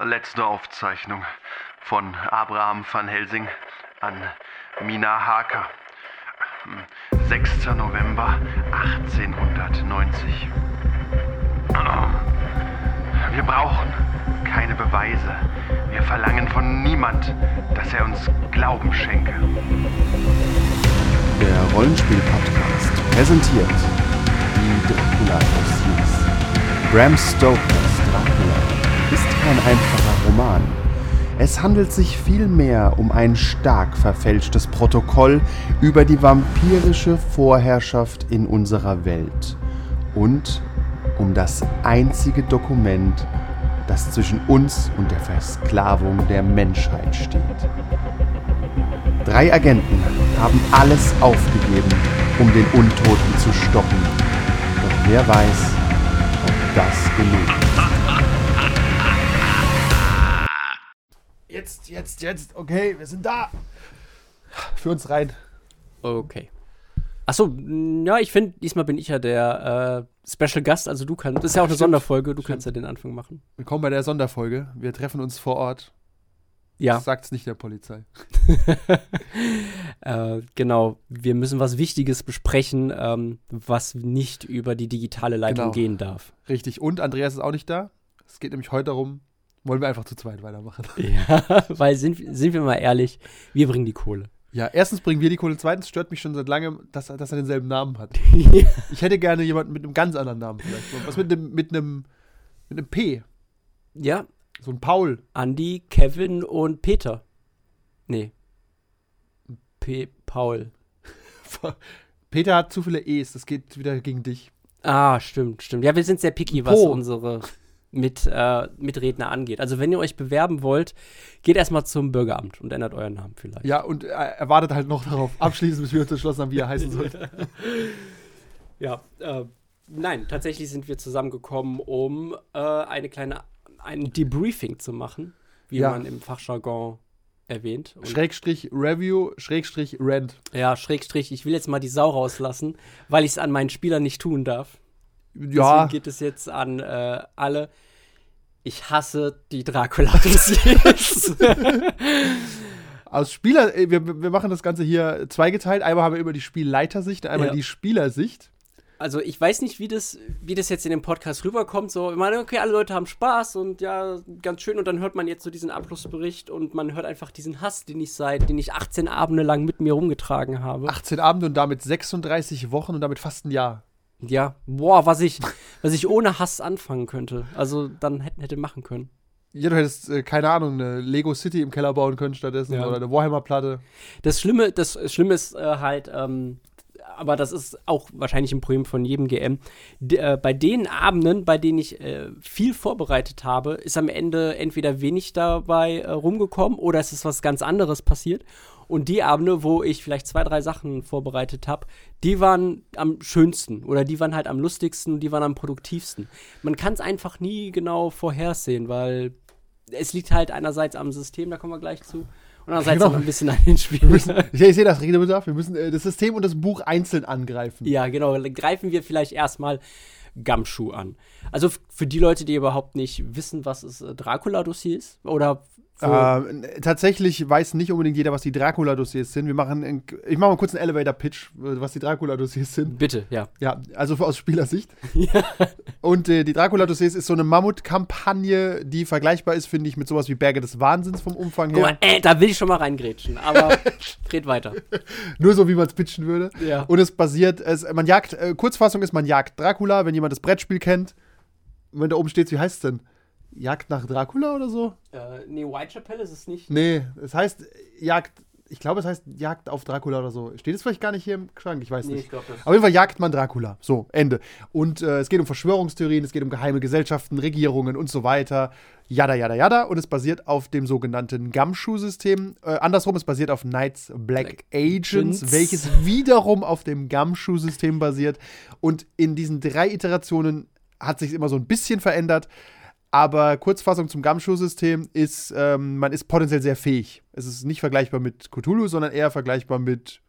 Letzte Aufzeichnung von Abraham van Helsing an Mina Harker. 6. November 1890. Wir brauchen keine Beweise. Wir verlangen von niemand, dass er uns Glauben schenke. Der Rollenspiel-Podcast präsentiert die Dracula-Dossiers. Bram Stokers Dracula kein einfacher Roman. Es handelt sich vielmehr um ein stark verfälschtes Protokoll über die vampirische Vorherrschaft in unserer Welt und um das einzige Dokument, das zwischen uns und der Versklavung der Menschheit steht. Drei Agenten haben alles aufgegeben, um den Untoten zu stoppen. Doch wer weiß, ob das ist. Jetzt, jetzt, jetzt. Okay, wir sind da. Für uns rein. Okay. Achso, ja, ich finde, diesmal bin ich ja der äh, Special Gast, also du kannst. Das ist ja auch eine Stimmt, Sonderfolge, du stimmt. kannst ja den Anfang machen. Willkommen bei der Sonderfolge. Wir treffen uns vor Ort. Ja, Sagt's nicht der Polizei. äh, genau. Wir müssen was Wichtiges besprechen, ähm, was nicht über die digitale Leitung Genau. gehen darf. Richtig. Und Andreas ist auch nicht da. Es geht nämlich heute darum, wollen wir einfach zu zweit weitermachen. Ja, weil sind, sind wir mal ehrlich, wir bringen die Kohle. Ja, erstens bringen wir die Kohle. Zweitens stört mich schon seit langem, dass, er- dass er denselben Namen hat. ja. Ich hätte gerne jemanden mit einem ganz anderen Namen vielleicht. Was mit einem, mit einem, mit einem P. ja, So ein Paul. Andi, Kevin und Peter. Nee. P. Paul. Peter hat zu viele E's. Das geht wieder gegen dich. Ah, stimmt, stimmt. Ja, wir sind sehr picky, was Po. unsere mit, äh, Mitredner angeht. Also, wenn ihr euch bewerben wollt, geht erstmal zum Bürgeramt und ändert euren Namen vielleicht. Ja, und er, er wartet halt noch darauf, abschließend, bis wir uns entschlossen haben, wie er heißen soll. Ja, äh, nein, tatsächlich sind wir zusammengekommen, um äh, eine kleine, ein Debriefing zu machen, wie Ja. man im Fachjargon erwähnt. Und, Schrägstrich Review, Schrägstrich Rent. ja, Schrägstrich, ich will jetzt mal die Sau rauslassen, weil ich es an meinen Spielern nicht tun darf. Ja, Deswegen geht es jetzt an äh, alle. Ich hasse die Dracula-Dossiers. aus Spieler, äh, wir, wir machen das Ganze hier zweigeteilt. Einmal haben wir über die Spielleitersicht, einmal Ja. die Spielersicht. also ich weiß nicht, wie das, wie das jetzt in dem Podcast rüberkommt. So, ich meine, okay, alle Leute haben Spaß und ja, ganz schön. Und dann hört man jetzt so diesen Abschlussbericht und man hört einfach diesen Hass, den ich seit, den ich 18 Abende lang mit mir rumgetragen habe. 18 Abende und damit 36 Wochen und damit fast ein Jahr. Ja, boah, was ich, was ich ohne Hass anfangen könnte. Also dann hätte, hätte machen können. Ja, du hättest, äh, keine Ahnung, eine Lego City im Keller bauen können stattdessen Ja. oder eine Warhammer-Platte. Das Schlimme, das Schlimme ist äh, halt, ähm, aber das ist auch wahrscheinlich ein Problem von jedem GM. D äh, bei den Abenden, bei denen ich äh, viel vorbereitet habe, ist am Ende entweder wenig dabei äh, rumgekommen oder es ist was ganz anderes passiert. Und die Abende, wo ich vielleicht zwei, drei Sachen vorbereitet habe, die waren am schönsten oder die waren halt am lustigsten, die waren am produktivsten. Man kann es einfach nie genau vorhersehen, weil es liegt halt einerseits am System, da kommen wir gleich zu, und andererseits Genau. auch ein bisschen an den Spielen. müssen, ich, ich sehe das Redebedarf. Wir müssen äh, das System und das Buch einzeln angreifen. Ja, genau. Greifen wir vielleicht erstmal Gumshoe an. Also für die Leute, die überhaupt nicht wissen, was es äh, Dracula-Dossier ist, oder wo, Ähm, tatsächlich weiß nicht unbedingt jeder, was die Dracula-Dossiers sind. Wir machen, einen- ich mache mal kurz einen Elevator-Pitch, äh, was die Dracula-Dossiers sind. bitte, ja. Ja, also aus Spielersicht. Und äh, die Dracula-Dossiers ist so eine Mammutkampagne, die vergleichbar ist, finde ich, mit sowas wie Berge des Wahnsinns vom Umfang Guck her. mal, äh, da will ich schon mal reingrätschen, aber red weiter. Nur so, wie man es pitchen würde. Ja. Und es basiert, es, man jagt, äh, Kurzfassung ist, man jagt Dracula, wenn jemand das Brettspiel kennt. Und wenn da oben steht, wie heißt es denn? Jagd nach Dracula oder so? Äh, nee, Whitechapel ist es nicht. Nee, es heißt Jagd, ich glaube, es heißt Jagd auf Dracula oder so. Steht es vielleicht gar nicht hier im Schrank? Ich weiß Nee, nicht. ich glaube das. Auf jeden Fall jagt man Dracula. So, Ende. Und äh, es geht um Verschwörungstheorien, es geht um geheime Gesellschaften, Regierungen und so weiter. Jada, jada, jada. Und es basiert auf dem sogenannten Gumshoe-System. Äh, andersrum, es basiert auf Knights Black, Black Agents, Agents. welches wiederum auf dem Gumshoe-System basiert. Und in diesen drei Iterationen hat sich immer so ein bisschen verändert. Aber Kurzfassung zum Gumshoe-System ist, ähm, man ist potenziell sehr fähig. Es ist nicht vergleichbar mit Cthulhu, sondern eher vergleichbar mit.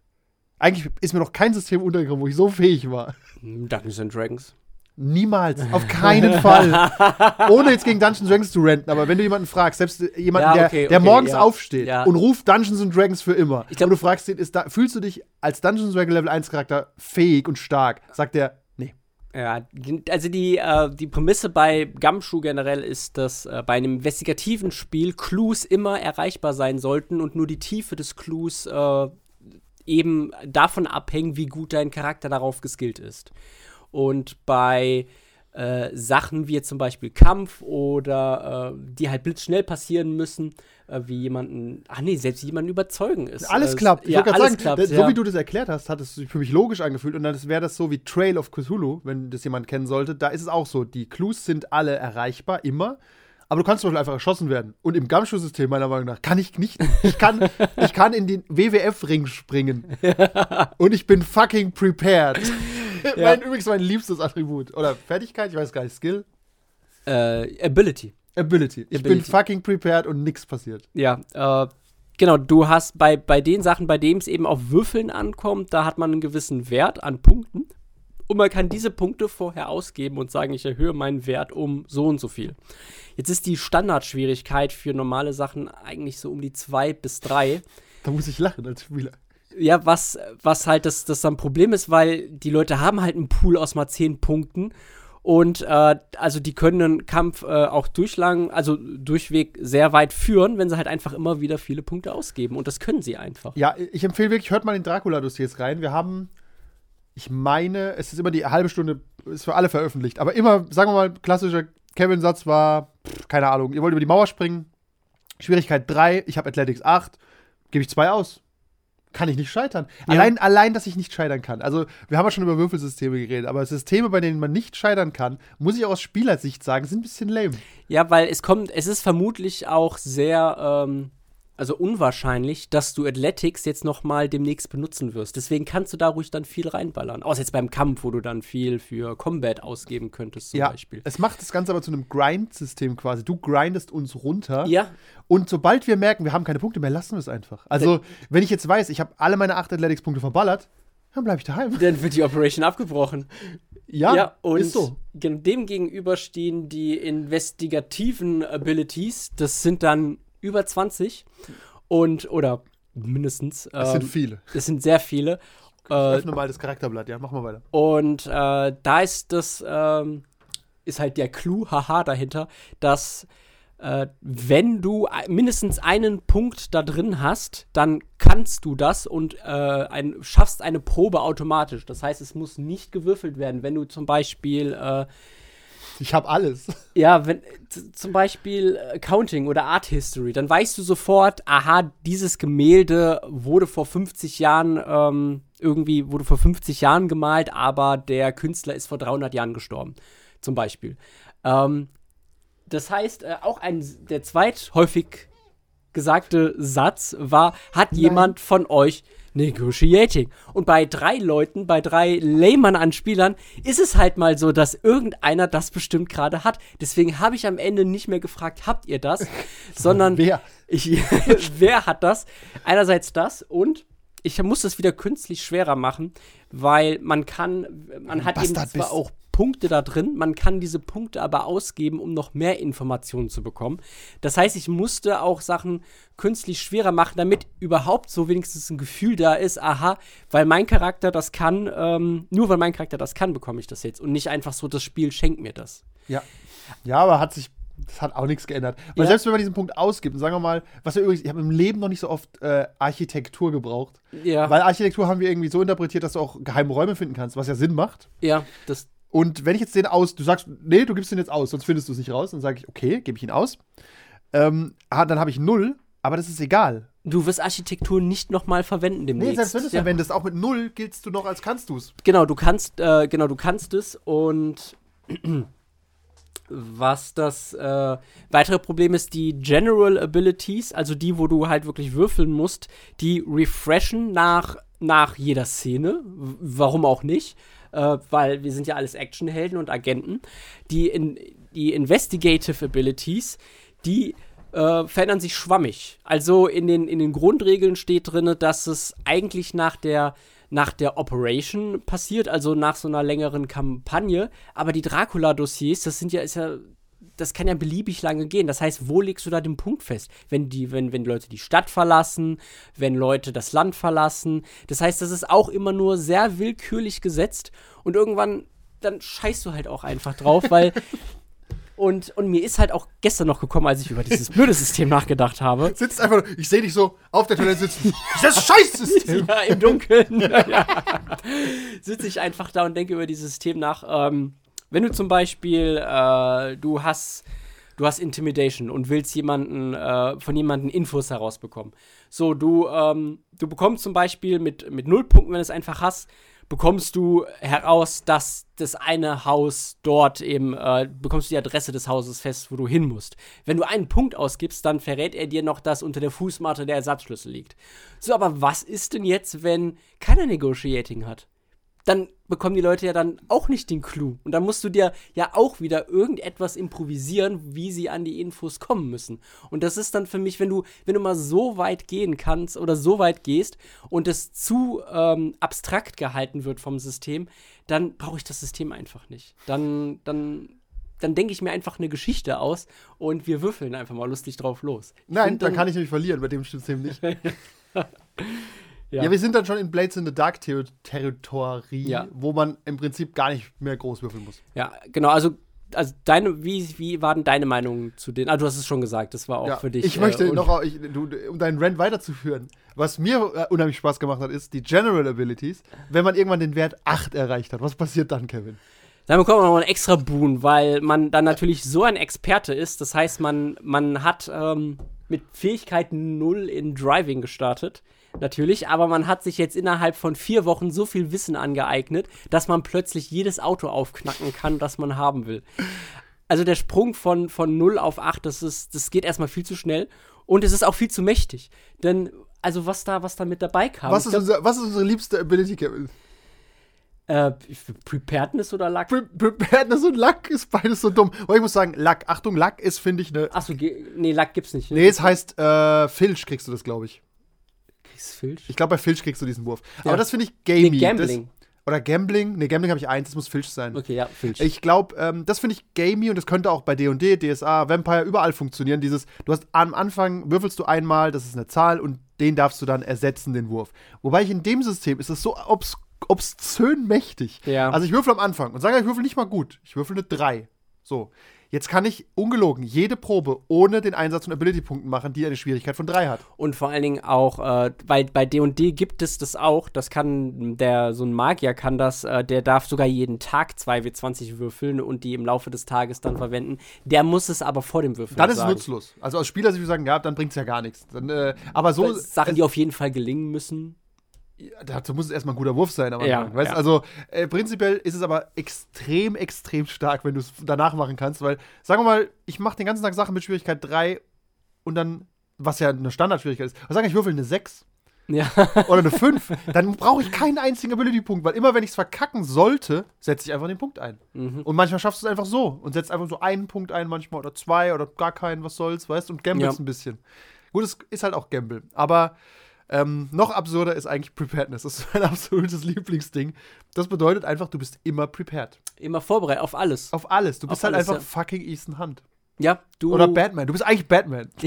Eigentlich ist mir noch kein System untergekommen, wo ich so fähig war. Dungeons and Dragons. Niemals. Auf keinen Fall. Ohne jetzt gegen Dungeons Dragons zu renten, aber wenn du jemanden fragst, selbst jemanden, Ja, der, okay, der okay, morgens ja. aufsteht Ja. und ruft Dungeons and Dragons für immer, Ich glaub- und du fragst ihn, ist da, fühlst du dich als Dungeons Dragons Level 1 Charakter fähig und stark? Sagt er. Ja, also die, äh, die Prämisse bei Gumshoe generell ist, dass äh, bei einem investigativen Spiel Clues immer erreichbar sein sollten und nur die Tiefe des Clues äh, eben davon abhängen, wie gut dein Charakter darauf geskillt ist. Und bei äh, Sachen wie jetzt zum Beispiel Kampf oder äh, die halt blitzschnell passieren müssen, äh, wie jemanden, ach nee, selbst jemanden überzeugen ist. Alles äh, klappt. Ich Ja, alles sagen, klappt, das- ja. so wie du das erklärt hast, hat es sich für mich logisch angefühlt. Und dann wäre das so wie Trail of Cthulhu, wenn das jemand kennen sollte. Da ist es auch so. Die Clues sind alle erreichbar, immer. Aber du kannst zum Beispiel einfach erschossen werden. Und im Gumshoe-System, meiner Meinung nach, kann ich nicht. Ich kann, ich kann in den WWF-Ring springen. Und ich bin fucking prepared. Ja. mein, übrigens mein liebstes Attribut. Oder Fertigkeit, ich weiß gar nicht, Skill. äh, Ability. Ability. Ich bin Ability. fucking prepared und nichts passiert. Ja, äh, genau, du hast bei, bei den Sachen, bei denen es eben auf Würfeln ankommt, da hat man einen gewissen Wert an Punkten. Und man kann diese Punkte vorher ausgeben und sagen, ich erhöhe meinen Wert um so und so viel. Jetzt ist die Standardschwierigkeit für normale Sachen eigentlich so um die zwei bis drei. Da muss ich lachen als Spieler. Ja, was, was halt das, das dann Problem ist, weil die Leute haben halt einen Pool aus mal zehn Punkten. Und äh, also die können einen Kampf äh, auch durchlang, also durchweg sehr weit führen, wenn sie halt einfach immer wieder viele Punkte ausgeben. Und das können sie einfach. Ja, ich empfehle wirklich, hört mal in Dracula-Dossiers rein. Wir haben, ich meine, es ist immer die halbe Stunde, ist für alle veröffentlicht. Aber immer, sagen wir mal, klassischer Kevin-Satz war, pff, keine Ahnung, ihr wollt über die Mauer springen, Schwierigkeit 3, ich habe Athletics 8, gebe ich 2 aus. Kann ich nicht scheitern. Ja. Allein, allein, dass ich nicht scheitern kann. Also, wir haben ja schon über Würfelsysteme geredet, aber Systeme, bei denen man nicht scheitern kann, muss ich auch aus Spielersicht sagen, sind ein bisschen lame. Ja, weil es kommt, es ist vermutlich auch sehr, ähm, also unwahrscheinlich, dass du Athletics jetzt noch mal demnächst benutzen wirst. Deswegen kannst du da ruhig dann viel reinballern. Außer jetzt beim Kampf, wo du dann viel für Combat ausgeben könntest zum ja, Beispiel. es macht das Ganze aber zu einem Grind-System quasi. Du grindest uns runter. Ja, Und sobald wir merken, wir haben keine Punkte mehr, lassen wir es einfach. Also, wenn ich jetzt weiß, ich habe alle meine 8 Athletics-Punkte verballert, dann bleibe ich daheim. dann wird die Operation abgebrochen. Ja, und ist so. dem gegenüber stehen die investigativen Abilities. Das sind dann über 20 und oder mindestens. Das ähm, sind viele. Das sind sehr viele. Ich Äh, öffne mal das Charakterblatt, ja, machen wir weiter. und äh, da ist das, ähm, ist halt der Clou, haha, dahinter, dass äh, wenn du mindestens einen Punkt da drin hast, dann kannst du das und äh, ein, schaffst eine Probe automatisch. Das heißt, es muss nicht gewürfelt werden. Wenn du zum Beispiel äh, Ich habe alles. ja, wenn zum Beispiel äh, Counting oder Art History, dann weißt du sofort, aha, dieses Gemälde wurde vor 50 Jahren ähm, irgendwie wurde vor 50 Jahren gemalt, aber der Künstler ist vor 300 Jahren gestorben, zum Beispiel. Ähm, das heißt, äh, auch ein der zweithäufig gesagte Satz war, hat jemand von euch Negotiating. Und bei drei Leuten, bei drei Layman an Spielern, ist es halt mal so, dass irgendeiner das bestimmt gerade hat. Deswegen habe ich am Ende nicht mehr gefragt, habt ihr das? Sondern Wer? ich, wer hat das? Einerseits das und ich muss das wieder künstlich schwerer machen, weil man kann, man hat eben Bastard zwar bist. auch Punkte da drin, man kann diese Punkte aber ausgeben, um noch mehr Informationen zu bekommen. Das heißt, ich musste auch Sachen künstlich schwerer machen, damit überhaupt so wenigstens ein Gefühl da ist, aha, weil mein Charakter das kann, ähm, nur weil mein Charakter das kann, bekomme ich das jetzt. Und nicht einfach so, das Spiel schenkt mir das. Ja. Ja, aber hat sich, das hat auch nichts geändert. Weil Ja. selbst wenn man diesen Punkt ausgibt, sagen wir mal, was wir übrigens, ich habe im Leben noch nicht so oft äh, Architektur gebraucht. Ja, Weil Architektur haben wir irgendwie so interpretiert, dass du auch geheime Räume finden kannst, was ja Sinn macht. ja, das, Und wenn ich jetzt den aus, du sagst, nee, du gibst den jetzt aus, sonst findest du es nicht raus, dann sage ich, okay, gebe ich ihn aus. Ähm, ah, dann habe ich null, aber das ist egal. du wirst Architektur nicht nochmal verwenden demnächst. Nee, selbst wenn du es ja. verwendest, auch mit null giltst du noch, als kannst du es. Genau, du kannst, äh, genau, du kannst es und was das äh, weitere Problem ist, die General Abilities, also die, wo du halt wirklich würfeln musst, die refreshen nach, nach jeder Szene. Warum auch nicht? Äh, weil wir sind ja alles Actionhelden und Agenten. Die, in, die Investigative Abilities, die äh, verändern sich schwammig. Also in den, in den Grundregeln steht drin, dass es eigentlich nach der nach der Operation passiert, also nach so einer längeren Kampagne. Aber die Dracula-Dossiers, das sind ja, ist ja, das kann ja beliebig lange gehen. Das heißt, wo legst du da den Punkt fest? Wenn die, wenn, wenn Leute die Stadt verlassen, wenn Leute das Land verlassen. Das heißt, das ist auch immer nur sehr willkürlich gesetzt und irgendwann dann scheißt du halt auch einfach drauf, weil Und, und mir ist halt auch gestern noch gekommen, als ich über dieses blöde System nachgedacht habe. Sitzt einfach, ich sehe dich so auf der Toilette sitzen. Das Scheißsystem. ja, im Dunkeln. ja. Sitze ich einfach da und denke über dieses System nach. Ähm, wenn du zum Beispiel, äh, du hast, du hast Intimidation und willst jemanden, äh, von jemandem Infos herausbekommen. So, du, ähm, du bekommst zum Beispiel mit, mit Nullpunkten, wenn du es einfach hast, bekommst du heraus, dass das eine Haus dort eben, äh, bekommst du die Adresse des Hauses fest, wo du hin musst. Wenn du einen Punkt ausgibst, dann verrät er dir noch, dass unter der Fußmatte der Ersatzschlüssel liegt. So, aber was ist denn jetzt, wenn keiner Negotiating hat? Dann bekommen die Leute ja dann auch nicht den Clou. Und dann musst du dir ja auch wieder irgendetwas improvisieren, wie sie an die Infos kommen müssen. Und das ist dann für mich, wenn du, wenn du mal so weit gehen kannst oder so weit gehst und es zu ähm, abstrakt gehalten wird vom System, dann brauche ich das System einfach nicht. Dann, dann dann denke ich mir einfach eine Geschichte aus und wir würfeln einfach mal lustig drauf los. Nein, dann dann kann ich nämlich verlieren, bei dem System nicht. Ja. Ja. wir sind dann schon in Blades in the Dark Ter Territorie, Ja. wo man im Prinzip gar nicht mehr groß würfeln muss. Ja, genau, also, also deine, wie, wie war denn deine Meinung zu den? Ah, du hast es schon gesagt, das war auch ja. für dich. ich möchte äh, noch, ich, du, um deinen Rant weiterzuführen, was mir äh, unheimlich Spaß gemacht hat, ist die General Abilities. Wenn man irgendwann den Wert 8 erreicht hat, was passiert dann, Kevin? Dann bekommt man noch einen extra Boon, weil man dann natürlich so ein Experte ist. Das heißt, man, man hat ähm, mit Fähigkeiten 0 in Driving gestartet. Natürlich, aber man hat sich jetzt innerhalb von vier Wochen so viel Wissen angeeignet, dass man plötzlich jedes Auto aufknacken kann, das man haben will. Also der Sprung von, von 0 auf 8, das, ist, das geht erstmal viel zu schnell und es ist auch viel zu mächtig. Denn, also was da, was da mit dabei kam. Was ist, unser, was ist unsere liebste Ability, Kevin? äh, Preparedness oder Luck? Pre Preparedness und Luck ist beides so dumm. Aber ich muss sagen, Luck, Achtung, Luck ist, finde ich, eine. Achso, nee, Luck gibt's nicht. Ne? Nee, es heißt äh, Filch kriegst du das, glaube ich. Kriegst Filch? Ich glaube, bei Filch kriegst du diesen Wurf. Ja. Aber das finde ich gamey. Nee, Gambling. Das, oder Gambling. Nee, Gambling habe ich eins, das muss Filch sein. Okay, ja, Filch. Ich glaube, ähm, das finde ich gamey und das könnte auch bei D&D, DSA, Vampire überall funktionieren. Dieses, du hast am Anfang würfelst du einmal, das ist eine Zahl und den darfst du dann ersetzen, den Wurf. Wobei ich in dem System ist es so obs obszön mächtig. Ja. Also ich würfel am Anfang und sage, ich würfel nicht mal gut. Ich würfel eine 3. So. Jetzt kann ich ungelogen jede Probe ohne den Einsatz von Ability-Punkten machen, die eine Schwierigkeit von 3 hat. Und vor allen Dingen auch, äh, bei, bei D&D gibt es das auch, das kann, der, so ein Magier kann das, äh, der darf sogar jeden Tag 2W20 würfeln und die im Laufe des Tages dann verwenden. Der muss es aber vor dem Würfeln Dann ist es nutzlos. Also aus Spielersicht würde ich sagen, ja, dann bringt es ja gar nichts. Dann, äh, aber so. Weil Sachen, die auf jeden Fall gelingen müssen. Dazu muss es erstmal ein guter Wurf sein. Aber Ja, weißt, ja. Also äh, prinzipiell ist es aber extrem, extrem stark, wenn du es danach machen kannst. Weil, sagen wir mal, ich mache den ganzen Tag Sachen mit Schwierigkeit 3 und dann, was ja eine Standardschwierigkeit ist, was sage ich, würfel eine 6 Ja. oder eine 5, dann brauche ich keinen einzigen Ability-Punkt, weil immer wenn ich es verkacken sollte, setze ich einfach den Punkt ein. Mhm. Und manchmal schaffst du es einfach so und setzt einfach so einen Punkt ein, manchmal oder zwei oder gar keinen, was soll's, weißt du, und gamblest Ja. ein bisschen. Gut, es ist halt auch Gamble. Aber ähm, noch absurder ist eigentlich Preparedness. Das ist mein absolutes Lieblingsding. Das bedeutet einfach, du bist immer prepared. Immer vorbereitet, auf alles. Auf alles. Du bist Auf halt alles, einfach ja. fucking Ethan Hunt. Ja, du. Oder Batman. Du bist eigentlich Batman.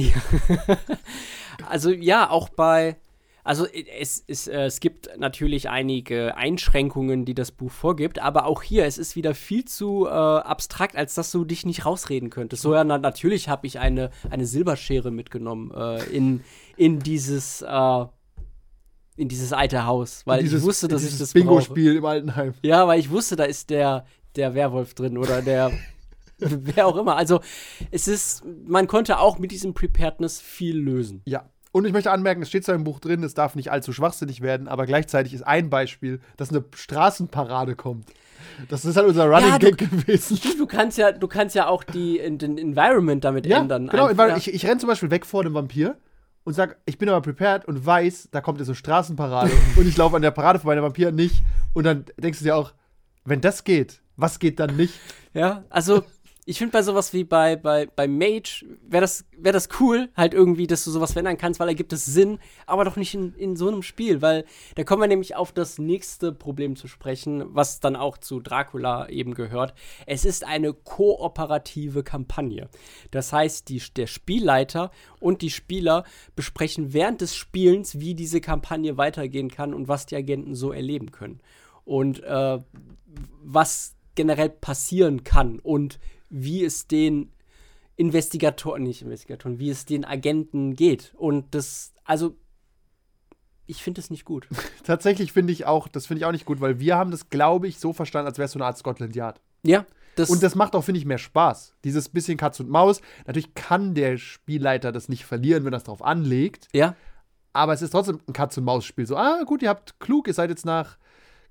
Also ja, auch bei. Also es, es, äh, es gibt natürlich einige Einschränkungen, die das Buch vorgibt, aber auch hier, es ist wieder viel zu äh, abstrakt, als dass du dich nicht rausreden könntest. So ja, na, natürlich habe ich eine, eine Silberschere mitgenommen äh, in, in dieses äh, in dieses alte Haus, weil Dieses- ich wusste, dass ich das brauche. Bingo-Spiel im Altenheim. Ja, weil ich wusste, da ist der, der Werwolf drin oder der wer auch immer. Also es ist, man konnte auch mit diesem Preparedness viel lösen. Ja. Und ich möchte anmerken, es steht zwar im Buch drin, es darf nicht allzu schwachsinnig werden, aber gleichzeitig ist ein Beispiel, dass eine Straßenparade kommt. Das ist halt unser Running Ja, Gag gewesen. Du kannst ja, du kannst ja auch die, den Environment damit Ja, ändern. genau. Einfach, ja. ich, ich renne zum Beispiel weg vor dem Vampir und sag, ich bin aber prepared und weiß, da kommt jetzt so Straßenparade und ich laufe an der Parade vorbei, der Vampir nicht. Und dann denkst du dir auch, wenn das geht, was geht dann nicht? ja, also ich finde bei sowas wie bei, bei, bei Mage wäre das, wär das cool, halt irgendwie, dass du sowas verändern kannst, weil da gibt es Sinn, aber doch nicht in, in so einem Spiel, weil da kommen wir nämlich auf das nächste Problem zu sprechen, was dann auch zu Dracula eben gehört. Es ist eine kooperative Kampagne. Das heißt, die, der Spielleiter und die Spieler besprechen während des Spielens, wie diese Kampagne weitergehen kann und was die Agenten so erleben können. Und äh, was generell passieren kann und wie es den Investigatoren, nicht Investigatoren, wie es den Agenten geht. Und das, also, ich finde es nicht gut. Tatsächlich finde ich auch, das finde ich auch nicht gut, weil wir haben das, glaube ich, so verstanden, als wäre es so eine Art Scotland Yard. Ja. Das und das macht auch, finde ich, mehr Spaß. Dieses bisschen Katz und Maus. Natürlich kann der Spielleiter das nicht verlieren, wenn er es darauf anlegt. Ja. Aber es ist trotzdem ein Katz und Maus-Spiel. So, ah, gut, ihr habt klug, ihr seid jetzt nach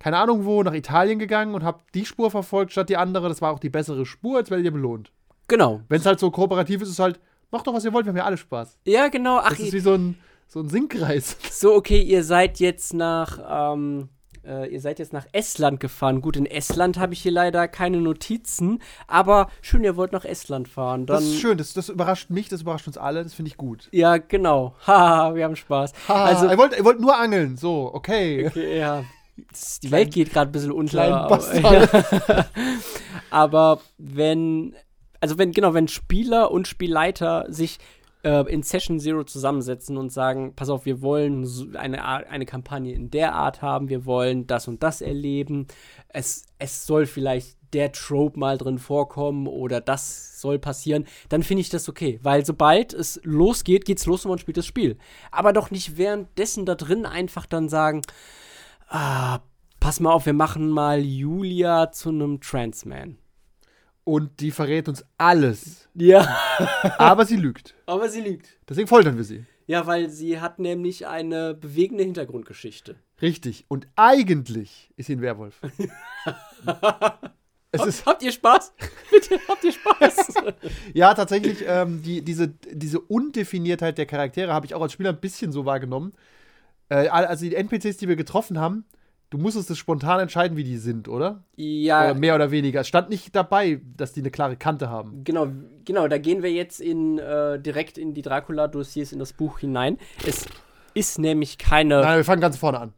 keine Ahnung wo, nach Italien gegangen und habt die Spur verfolgt statt die andere. Das war auch die bessere Spur, jetzt werdet ihr belohnt. Genau. Wenn es halt so kooperativ ist, ist es halt, macht doch, was ihr wollt, wir haben ja alle Spaß. Ja, genau. Ach, das ist wie so ein, so ein Sinkkreis. So, okay, ihr seid jetzt nach, ähm, äh, ihr seid jetzt nach Estland gefahren. Gut, in Estland habe ich hier leider keine Notizen, aber schön, ihr wollt nach Estland fahren. Dann das ist schön, das, das überrascht mich, das überrascht uns alle, das finde ich gut. Ja, genau. Haha, wir haben Spaß. Ha, also, ihr wollt, ihr wollt nur angeln, so, okay. Okay, ja die Klein, Welt geht gerade ein bisschen unter. Aber, ja. aber wenn, also wenn, genau, wenn Spieler und Spielleiter sich äh, in Session Zero zusammensetzen und sagen, pass auf, wir wollen eine, eine Kampagne in der Art haben, wir wollen das und das erleben, es, es soll vielleicht der Trope mal drin vorkommen oder das soll passieren, dann finde ich das okay. Weil sobald es losgeht, geht's los und man spielt das Spiel. Aber doch nicht währenddessen da drin einfach dann sagen, ah, pass mal auf, wir machen mal Julia zu einem Transman. Und die verrät uns alles. Ja. Aber sie lügt. Aber sie lügt. Deswegen foltern wir sie. Ja, weil sie hat nämlich eine bewegende Hintergrundgeschichte. Richtig. Und eigentlich ist sie ein Werwolf. es ist habt ihr Spaß? Bitte, habt ihr Spaß? ja, tatsächlich, ähm, die, diese, diese Undefiniertheit der Charaktere habe ich auch als Spieler ein bisschen so wahrgenommen. Äh, also die NPCs, die wir getroffen haben, du musstest es spontan entscheiden, wie die sind, oder? Ja. Oder mehr oder weniger. Es stand nicht dabei, dass die eine klare Kante haben. Genau, genau. Da gehen wir jetzt in, äh, direkt in die Dracula-Dossiers in das Buch hinein. Es ist nämlich keine. Nein, wir fangen ganz vorne an.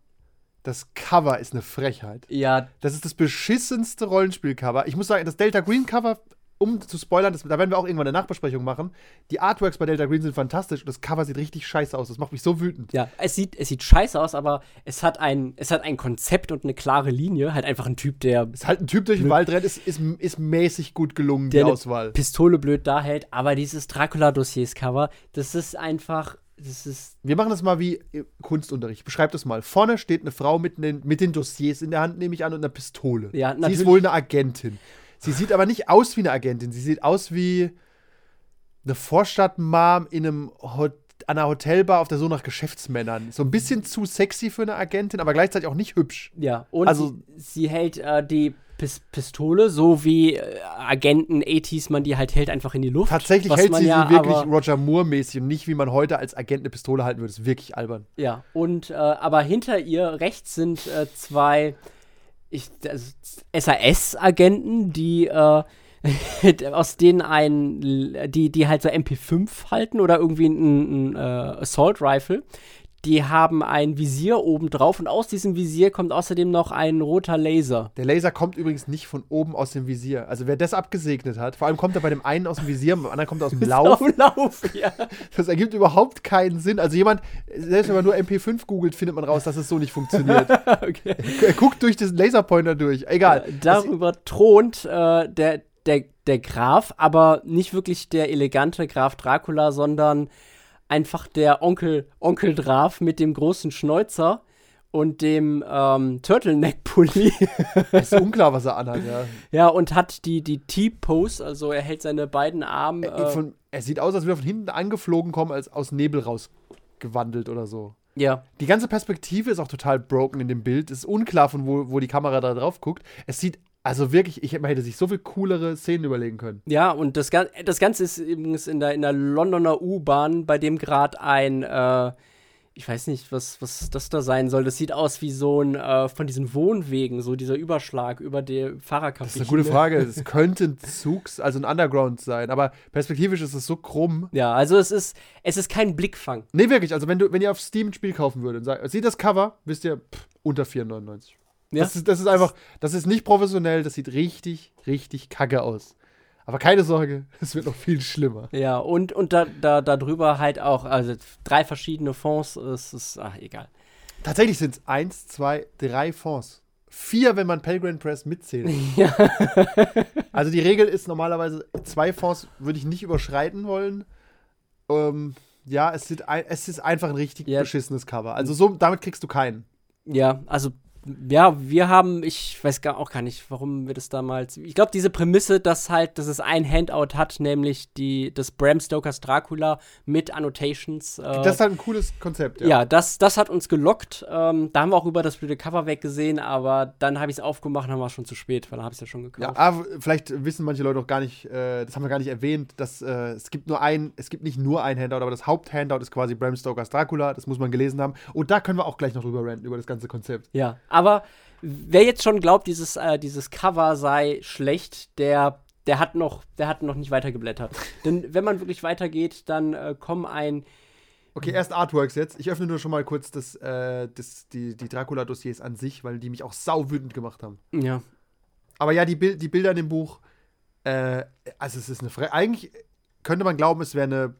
Das Cover ist eine Frechheit. Ja. Das ist das beschissenste Rollenspiel-Cover. Ich muss sagen, das Delta Green Cover um zu spoilern, das, da werden wir auch irgendwann eine Nachbesprechung machen. Die Artworks bei Delta Green sind fantastisch und das Cover sieht richtig scheiße aus. Das macht mich so wütend. Ja, es sieht, es sieht scheiße aus, aber es hat, ein, es hat ein Konzept und eine klare Linie. Halt einfach ein Typ, der. Es ist halt ein Typ durch den Wald rennt, ist, ist, ist mäßig gut gelungen, die Auswahl. Pistole blöd da hält, aber dieses Dracula-Dossiers-Cover, das ist einfach. Das ist wir machen das mal wie Kunstunterricht. Beschreib das mal. Vorne steht eine Frau mit den, mit den Dossiers in der Hand, nehme ich an, und einer Pistole. Ja, natürlich. Sie ist wohl eine Agentin. Sie sieht aber nicht aus wie eine Agentin. Sie sieht aus wie eine Vorstadtmom in einem Hot an einer Hotelbar auf der Suche nach Geschäftsmännern. So ein bisschen zu sexy für eine Agentin, aber gleichzeitig auch nicht hübsch. Ja, und also, sie, sie hält äh, die Pis Pistole, so wie äh, Agenten 80s man die halt hält, einfach in die Luft. Tatsächlich hält sie ja, sie wirklich Roger Moore-mäßig und nicht wie man heute als Agent eine Pistole halten würde. Das ist wirklich albern. Ja, und äh, aber hinter ihr rechts sind äh, zwei SAS-Agenten, die äh, aus denen ein, die, die halt so MP5 halten oder irgendwie ein, ein äh, Assault Rifle. Die haben ein Visier oben drauf und aus diesem Visier kommt außerdem noch ein roter Laser. Der Laser kommt übrigens nicht von oben aus dem Visier. Also wer das abgesegnet hat, vor allem kommt er bei dem einen aus dem Visier, beim anderen kommt er aus dem Lauf. Aus dem Lauf, ja. Das ergibt überhaupt keinen Sinn. Also jemand, selbst wenn man nur MP5 googelt, findet man raus, dass es so nicht funktioniert. okay. Er guckt durch diesen Laserpointer durch. Egal. Äh, darüber thront äh, der, der, der Graf, aber nicht wirklich der elegante Graf Dracula, sondern einfach der Onkel, Onkel Draf mit dem großen Schnäuzer und dem ähm, Turtleneck-Pulli. ist unklar, was er anhat, ja. Ja, und hat die, die T-Pose, also er hält seine beiden Arme. Äh, von, er sieht aus, als würde er von hinten angeflogen kommen, als aus Nebel rausgewandelt oder so. Ja. Die ganze Perspektive ist auch total broken in dem Bild. Es ist unklar, von wo, wo die Kamera da drauf guckt. Es sieht also wirklich, ich, man hätte sich so viel coolere Szenen überlegen können. Ja, und das, das Ganze ist übrigens in der, in der Londoner U-Bahn, bei dem gerade ein, äh, ich weiß nicht, was, was das da sein soll. Das sieht aus wie so ein äh, von diesen Wohnwegen, so dieser Überschlag über die Fahrerkabine. Das ist eine gute Frage. Es könnte ein Zugs, also ein Underground sein, aber perspektivisch ist es so krumm. Ja, also es ist, es ist kein Blickfang. Nee, wirklich. Also, wenn, du, wenn ihr auf Steam ein Spiel kaufen würdet seht das Cover, wisst ihr, pff, unter 4,99. Ja. Das, ist, das ist einfach, das ist nicht professionell, das sieht richtig, richtig kacke aus. Aber keine Sorge, es wird noch viel schlimmer. Ja, und, und da, da, da drüber halt auch, also drei verschiedene Fonds, es ist, ach, egal. Tatsächlich sind es eins, zwei, drei Fonds. Vier, wenn man Pelgrim Press mitzählt. Ja. Also die Regel ist normalerweise, zwei Fonds würde ich nicht überschreiten wollen. Ähm, ja, es, ein, es ist einfach ein richtig Ja. beschissenes Cover. Also so, damit kriegst du keinen. Ja, also ja, wir haben, ich weiß gar auch gar nicht, warum wir das damals. Ich glaube, diese Prämisse, dass halt, dass es ein Handout hat, nämlich die, das Bram Stokers Dracula mit Annotations. Äh, Das ist halt ein cooles Konzept, ja. ja, das, das hat uns gelockt. Ähm, da haben wir auch über das blöde Cover weggesehen, aber dann habe ich es aufgemacht, dann war es schon zu spät, weil dann habe ich es ja schon gekauft. Ja, aber vielleicht wissen manche Leute auch gar nicht, äh, das haben wir gar nicht erwähnt, dass äh, es gibt nur ein, es gibt nicht nur ein Handout, aber das Haupthandout ist quasi Bram Stokers Dracula, das muss man gelesen haben. Und da können wir auch gleich noch drüber ranten, über das ganze Konzept. Ja, aber wer jetzt schon glaubt, dieses, äh, dieses Cover sei schlecht, der, der, hat noch, der hat noch nicht weitergeblättert. Denn wenn man wirklich weitergeht, dann äh, kommen ein. Okay, erst Artworks jetzt. Ich öffne nur schon mal kurz das, äh, das, die, die Dracula-Dossiers an sich, weil die mich auch sauwütend gemacht haben. Ja. Aber ja, die, Bil die Bilder in dem Buch, äh, also es ist eine Fre Eigentlich könnte man glauben, es wäre eine,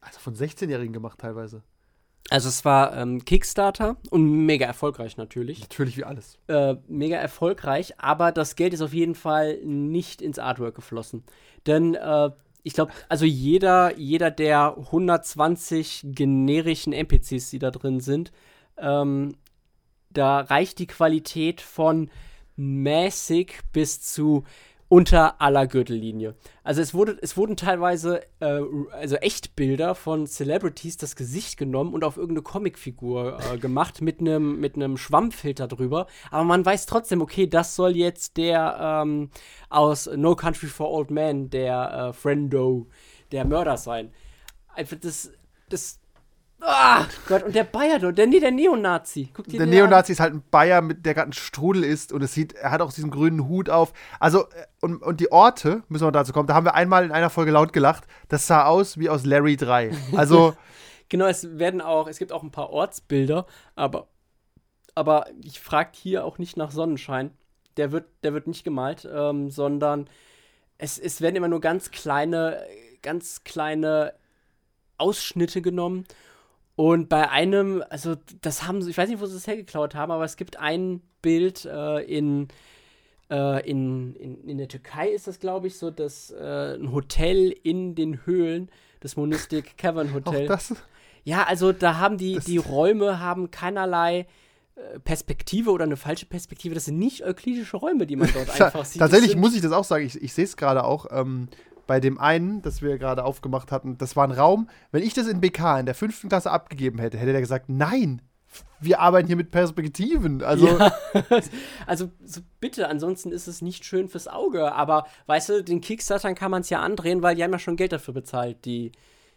also von 16-Jährigen gemacht teilweise. Also es war ähm, Kickstarter und mega erfolgreich natürlich. Natürlich wie alles. Äh, mega erfolgreich, aber das Geld ist auf jeden Fall nicht ins Artwork geflossen. Denn äh, ich glaube, also jeder, jeder der 120 generischen NPCs, die da drin sind, ähm, da reicht die Qualität von mäßig bis zu unter aller Gürtellinie. Also es, wurde, es wurden teilweise äh, also Echtbilder von Celebrities das Gesicht genommen und auf irgendeine Comicfigur äh, gemacht mit einem mit Schwammfilter drüber. Aber man weiß trotzdem, okay, das soll jetzt der ähm, aus No Country for Old Men, der äh, Friendo, der Mörder sein. Einfach das, das Ah, Gott, und der Bayer dort, der, nee, der Neonazi. Guck dir Der den an. Neonazi ist halt ein Bayer, mit, der gerade ein Strudel ist und es sieht, er hat auch diesen grünen Hut auf. Also, äh, und, und die Orte, müssen wir dazu kommen, da haben wir einmal in einer Folge laut gelacht, das sah aus wie aus Larry 3. Also, Genau, es werden auch, es gibt auch ein paar Ortsbilder, aber, aber ich frage hier auch nicht nach Sonnenschein. Der wird, der wird nicht gemalt, ähm, sondern es, es werden immer nur ganz kleine, ganz kleine Ausschnitte genommen. Und bei einem, also das haben sie, ich weiß nicht, wo sie es hergeklaut haben, aber es gibt ein Bild äh, in, äh, in, in, in der Türkei ist das, glaube ich, so, dass äh, ein Hotel in den Höhlen, das Monistic Cavern auch Hotel. das. Ja, also da haben die, Das- die Räume haben keinerlei äh, Perspektive oder eine falsche Perspektive. Das sind nicht euklidische Räume, die man dort einfach sieht. Tatsächlich Das muss ich das auch sagen, ich, ich sehe es gerade auch. Ähm, bei dem einen, das wir gerade aufgemacht hatten, das war ein Raum. Wenn ich das in BK in der fünften Klasse abgegeben hätte, hätte der gesagt: Nein, wir arbeiten hier mit Perspektiven. Also, Ja, also so bitte, ansonsten ist es nicht schön fürs Auge. Aber weißt du, den Kickstartern kann man es ja andrehen, weil die haben ja schon Geld dafür bezahlt, die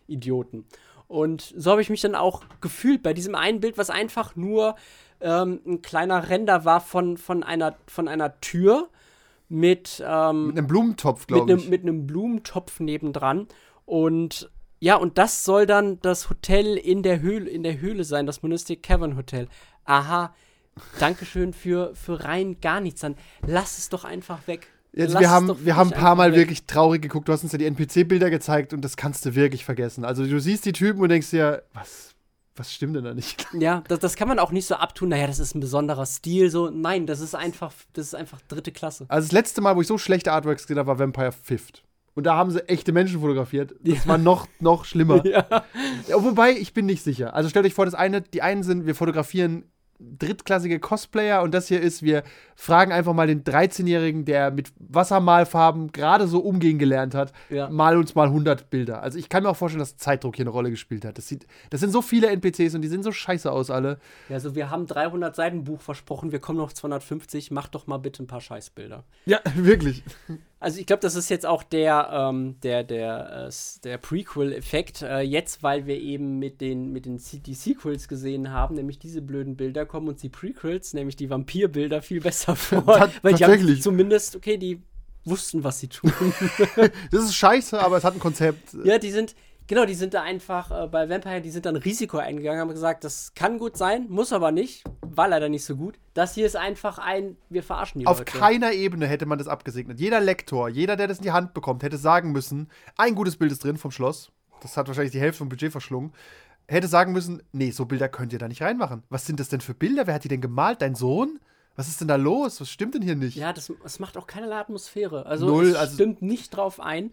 Idioten. Und so habe ich mich dann auch gefühlt bei diesem einen Bild, was einfach nur ähm, ein kleiner Render war von, von, einer, von einer Tür mit, ähm, mit einem Blumentopf, glaube ich. mit einem Blumentopf nebendran und ja und das soll dann das Hotel in der Höhle in der Höhle sein, das Monistic Cavern Hotel. Aha. Dankeschön für für rein gar nichts dann. Lass es doch einfach weg. Jetzt, Lass wir haben, wir haben ein paar Mal weg. wirklich traurig geguckt. Du hast uns ja die NPC-Bilder gezeigt und das kannst du wirklich vergessen. Also, du siehst die Typen und denkst dir, was, was stimmt denn da nicht? Ja, das, das kann man auch nicht so abtun. Naja, das ist ein besonderer Stil. So, nein, das ist einfach, das ist einfach dritte Klasse. Also, das letzte Mal, wo ich so schlechte Artworks gesehen habe, war Vampire Fifth. Und da haben sie echte Menschen fotografiert. Das war noch, noch schlimmer. Ja. Ja, wobei, ich bin nicht sicher. Also stellt euch vor, das eine, die einen sind, wir fotografieren drittklassige Cosplayer und das hier ist, wir fragen einfach mal den 13-Jährigen, der mit Wassermalfarben gerade so umgehen gelernt hat, Ja. mal uns mal 100 Bilder. Also ich kann mir auch vorstellen, dass Zeitdruck hier eine Rolle gespielt hat. Das, sieht, das sind so viele NPCs und die sehen so scheiße aus alle. Ja, also wir haben 300 Seiten Buch versprochen, wir kommen noch 250. Mach doch mal bitte ein paar Scheißbilder. Ja, wirklich. Also ich glaube, das ist jetzt auch der, ähm, der, der, äh, der Prequel-Effekt. Äh, jetzt, weil wir eben mit den, mit den die Sequels gesehen haben, nämlich diese blöden Bilder, kommen uns die Prequels, nämlich die Vampirbilder, viel besser vor. Ta- weil die haben zumindest, okay, die wussten, was sie tun. Das ist scheiße, aber es hat ein Konzept. ja, die sind, genau, die sind da einfach äh, bei Vampire, die sind dann Risiko eingegangen, haben gesagt, das kann gut sein, muss aber nicht, war leider nicht so gut. Das hier ist einfach ein, wir verarschen die Auf Leute. keiner Ebene hätte man das abgesegnet. Jeder Lektor, jeder, der das in die Hand bekommt, hätte sagen müssen, ein gutes Bild ist drin vom Schloss. Das hat wahrscheinlich die Hälfte vom Budget verschlungen. Hätte sagen müssen, nee, so Bilder könnt ihr da nicht reinmachen. Was sind das denn für Bilder? Wer hat die denn gemalt? Dein Sohn? Was ist denn da los? Was stimmt denn hier nicht? Ja, das, das macht auch keinerlei Atmosphäre. Also Null, es also- stimmt nicht drauf ein.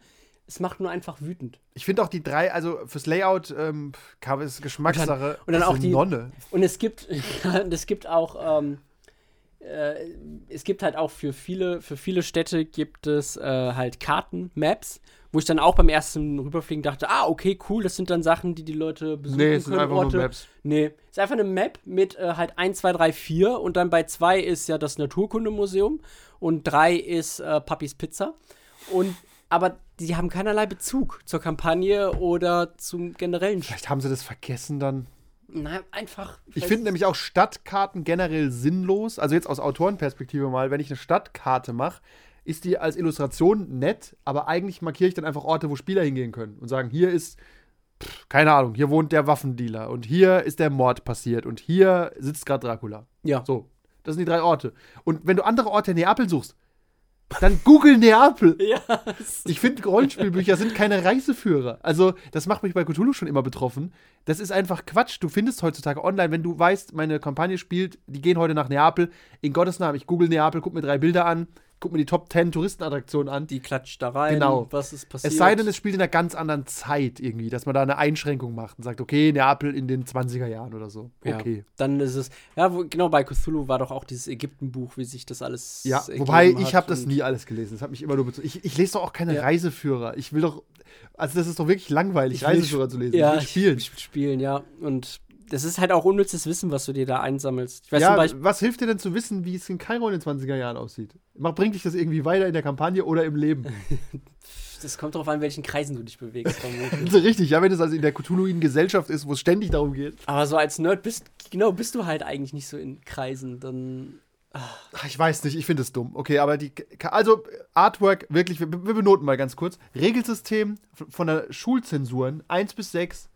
Es macht nur einfach wütend. Ich finde auch die drei, also fürs Layout ähm, es Geschmackssache. Und dann Das ist auch die- Nonne. Und es gibt, und es gibt auch, ähm, äh, es gibt halt auch für viele, für viele Städte gibt es äh, halt Karten, Maps, wo ich dann auch beim ersten Rüberfliegen dachte, ah, okay, cool, das sind dann Sachen, die die Leute besuchen Nee, es sind können, einfach nur. Maps. Nee, ist einfach eine Map mit äh, halt 1, 2, 3, 4 und dann bei 2 ist ja das Naturkundemuseum und 3 ist äh, Papis Pizza. Und aber die haben keinerlei Bezug zur Kampagne oder zum generellen Vielleicht haben sie das vergessen dann. Na, einfach. Ich finde nämlich auch Stadtkarten generell sinnlos. Also jetzt aus Autorenperspektive mal, wenn ich eine Stadtkarte mache, ist die als Illustration nett, aber eigentlich markiere ich dann einfach Orte, wo Spieler hingehen können und sagen, hier ist, pff, keine Ahnung, hier wohnt der Waffendealer und hier ist der Mord passiert und hier sitzt gerade Dracula. Ja. So, das sind die drei Orte. Und wenn du andere Orte in Neapel suchst, dann google Neapel. Ja. Ich finde, Rollenspielbücher sind keine Reiseführer. Also, das macht mich bei Cthulhu schon immer betroffen. Das ist einfach Quatsch. Du findest heutzutage online, wenn du weißt, meine Kampagne spielt, die gehen heute nach Neapel. In Gottes Namen, ich google Neapel, guck mir drei Bilder an, guck mir die Top 10 Touristenattraktionen an. Die klatscht da rein. Genau. Was ist passiert? Es sei denn, es spielt in einer ganz anderen Zeit irgendwie, dass man da eine Einschränkung macht und sagt, okay, Neapel in den 20er Jahren oder so. Ja, Okay. Dann ist es. Ja, wo, genau, bei Cthulhu war doch auch dieses Ägyptenbuch, wie sich das alles. Ja, wobei ich habe das nie alles gelesen. Das hat mich immer nur bezogen. Ich, ich lese doch auch keine Ja. Reiseführer. Ich will doch, also das ist doch wirklich langweilig, Reiseführer zu lesen. Ja, ich will spielen. Ich, ich will spielen, ja. Und das ist halt auch unnützes Wissen, was du dir da einsammelst. Weiß ja, Beispiel. was hilft dir denn zu wissen, wie es in Kairo in den 20er Jahren aussieht? Bringt dich das irgendwie weiter in der Kampagne oder im Leben? Das kommt darauf an, in welchen Kreisen du dich bewegst. richtig, ja, wenn es also in der Cthulhuiden Gesellschaft ist, wo es ständig darum geht. Aber so als Nerd bist, genau, bist du halt eigentlich nicht so in Kreisen. Dann. Ach, ich weiß nicht, ich finde es dumm. Okay, aber die, also Artwork, wirklich, wir, wir benoten mal ganz kurz. Regelsystem von von der Schulzensuren 1 bis 6.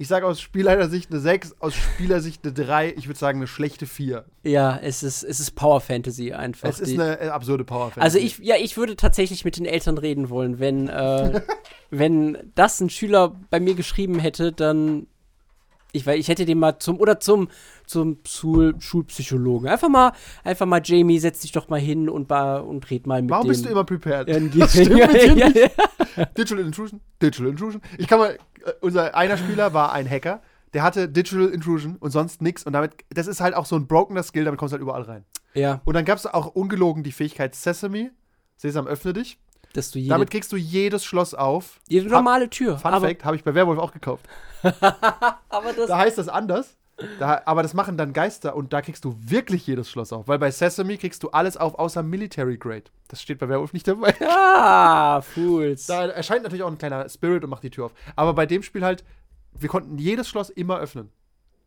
Ich sage aus Spielleitersicht eine 6, aus Spielersicht eine 3, ich würde sagen eine schlechte 4. Ja, es ist, es ist Power Fantasy einfach. Es ist eine äh, absurde Power Also ich, ja, ich würde tatsächlich mit den Eltern reden wollen, wenn, äh, wenn das ein Schüler bei mir geschrieben hätte, dann ich, weil ich hätte den mal zum oder zum zum Schul, Schulpsychologen einfach mal einfach mal Jamie setz dich doch mal hin und ba, und red mal mit Warum dem. bist du immer prepared? Das stimmt ja, mit ja, ja. Digital Intrusion, Digital Intrusion. Ich kann mal, äh, unser einer Spieler war ein Hacker, der hatte Digital Intrusion und sonst nichts und damit, das ist halt auch so ein brokener Skill, damit kommst du halt überall rein. ja, Und dann gab es auch ungelogen die Fähigkeit Sesame, Sesam, öffne dich. Dass du jede, Damit kriegst du jedes Schloss auf. jede normale Tür. Fun Fact, habe ich bei Werwolf auch gekauft. aber das, Da heißt das anders. Da, aber das machen dann Geister und da kriegst du wirklich jedes Schloss auf. Weil bei Sesame kriegst du alles auf, außer Military Grade. Das steht bei Werwolf nicht dabei. ah, Fools. Da erscheint natürlich auch ein kleiner Spirit und macht die Tür auf. Aber bei dem Spiel halt, wir konnten jedes Schloss immer öffnen.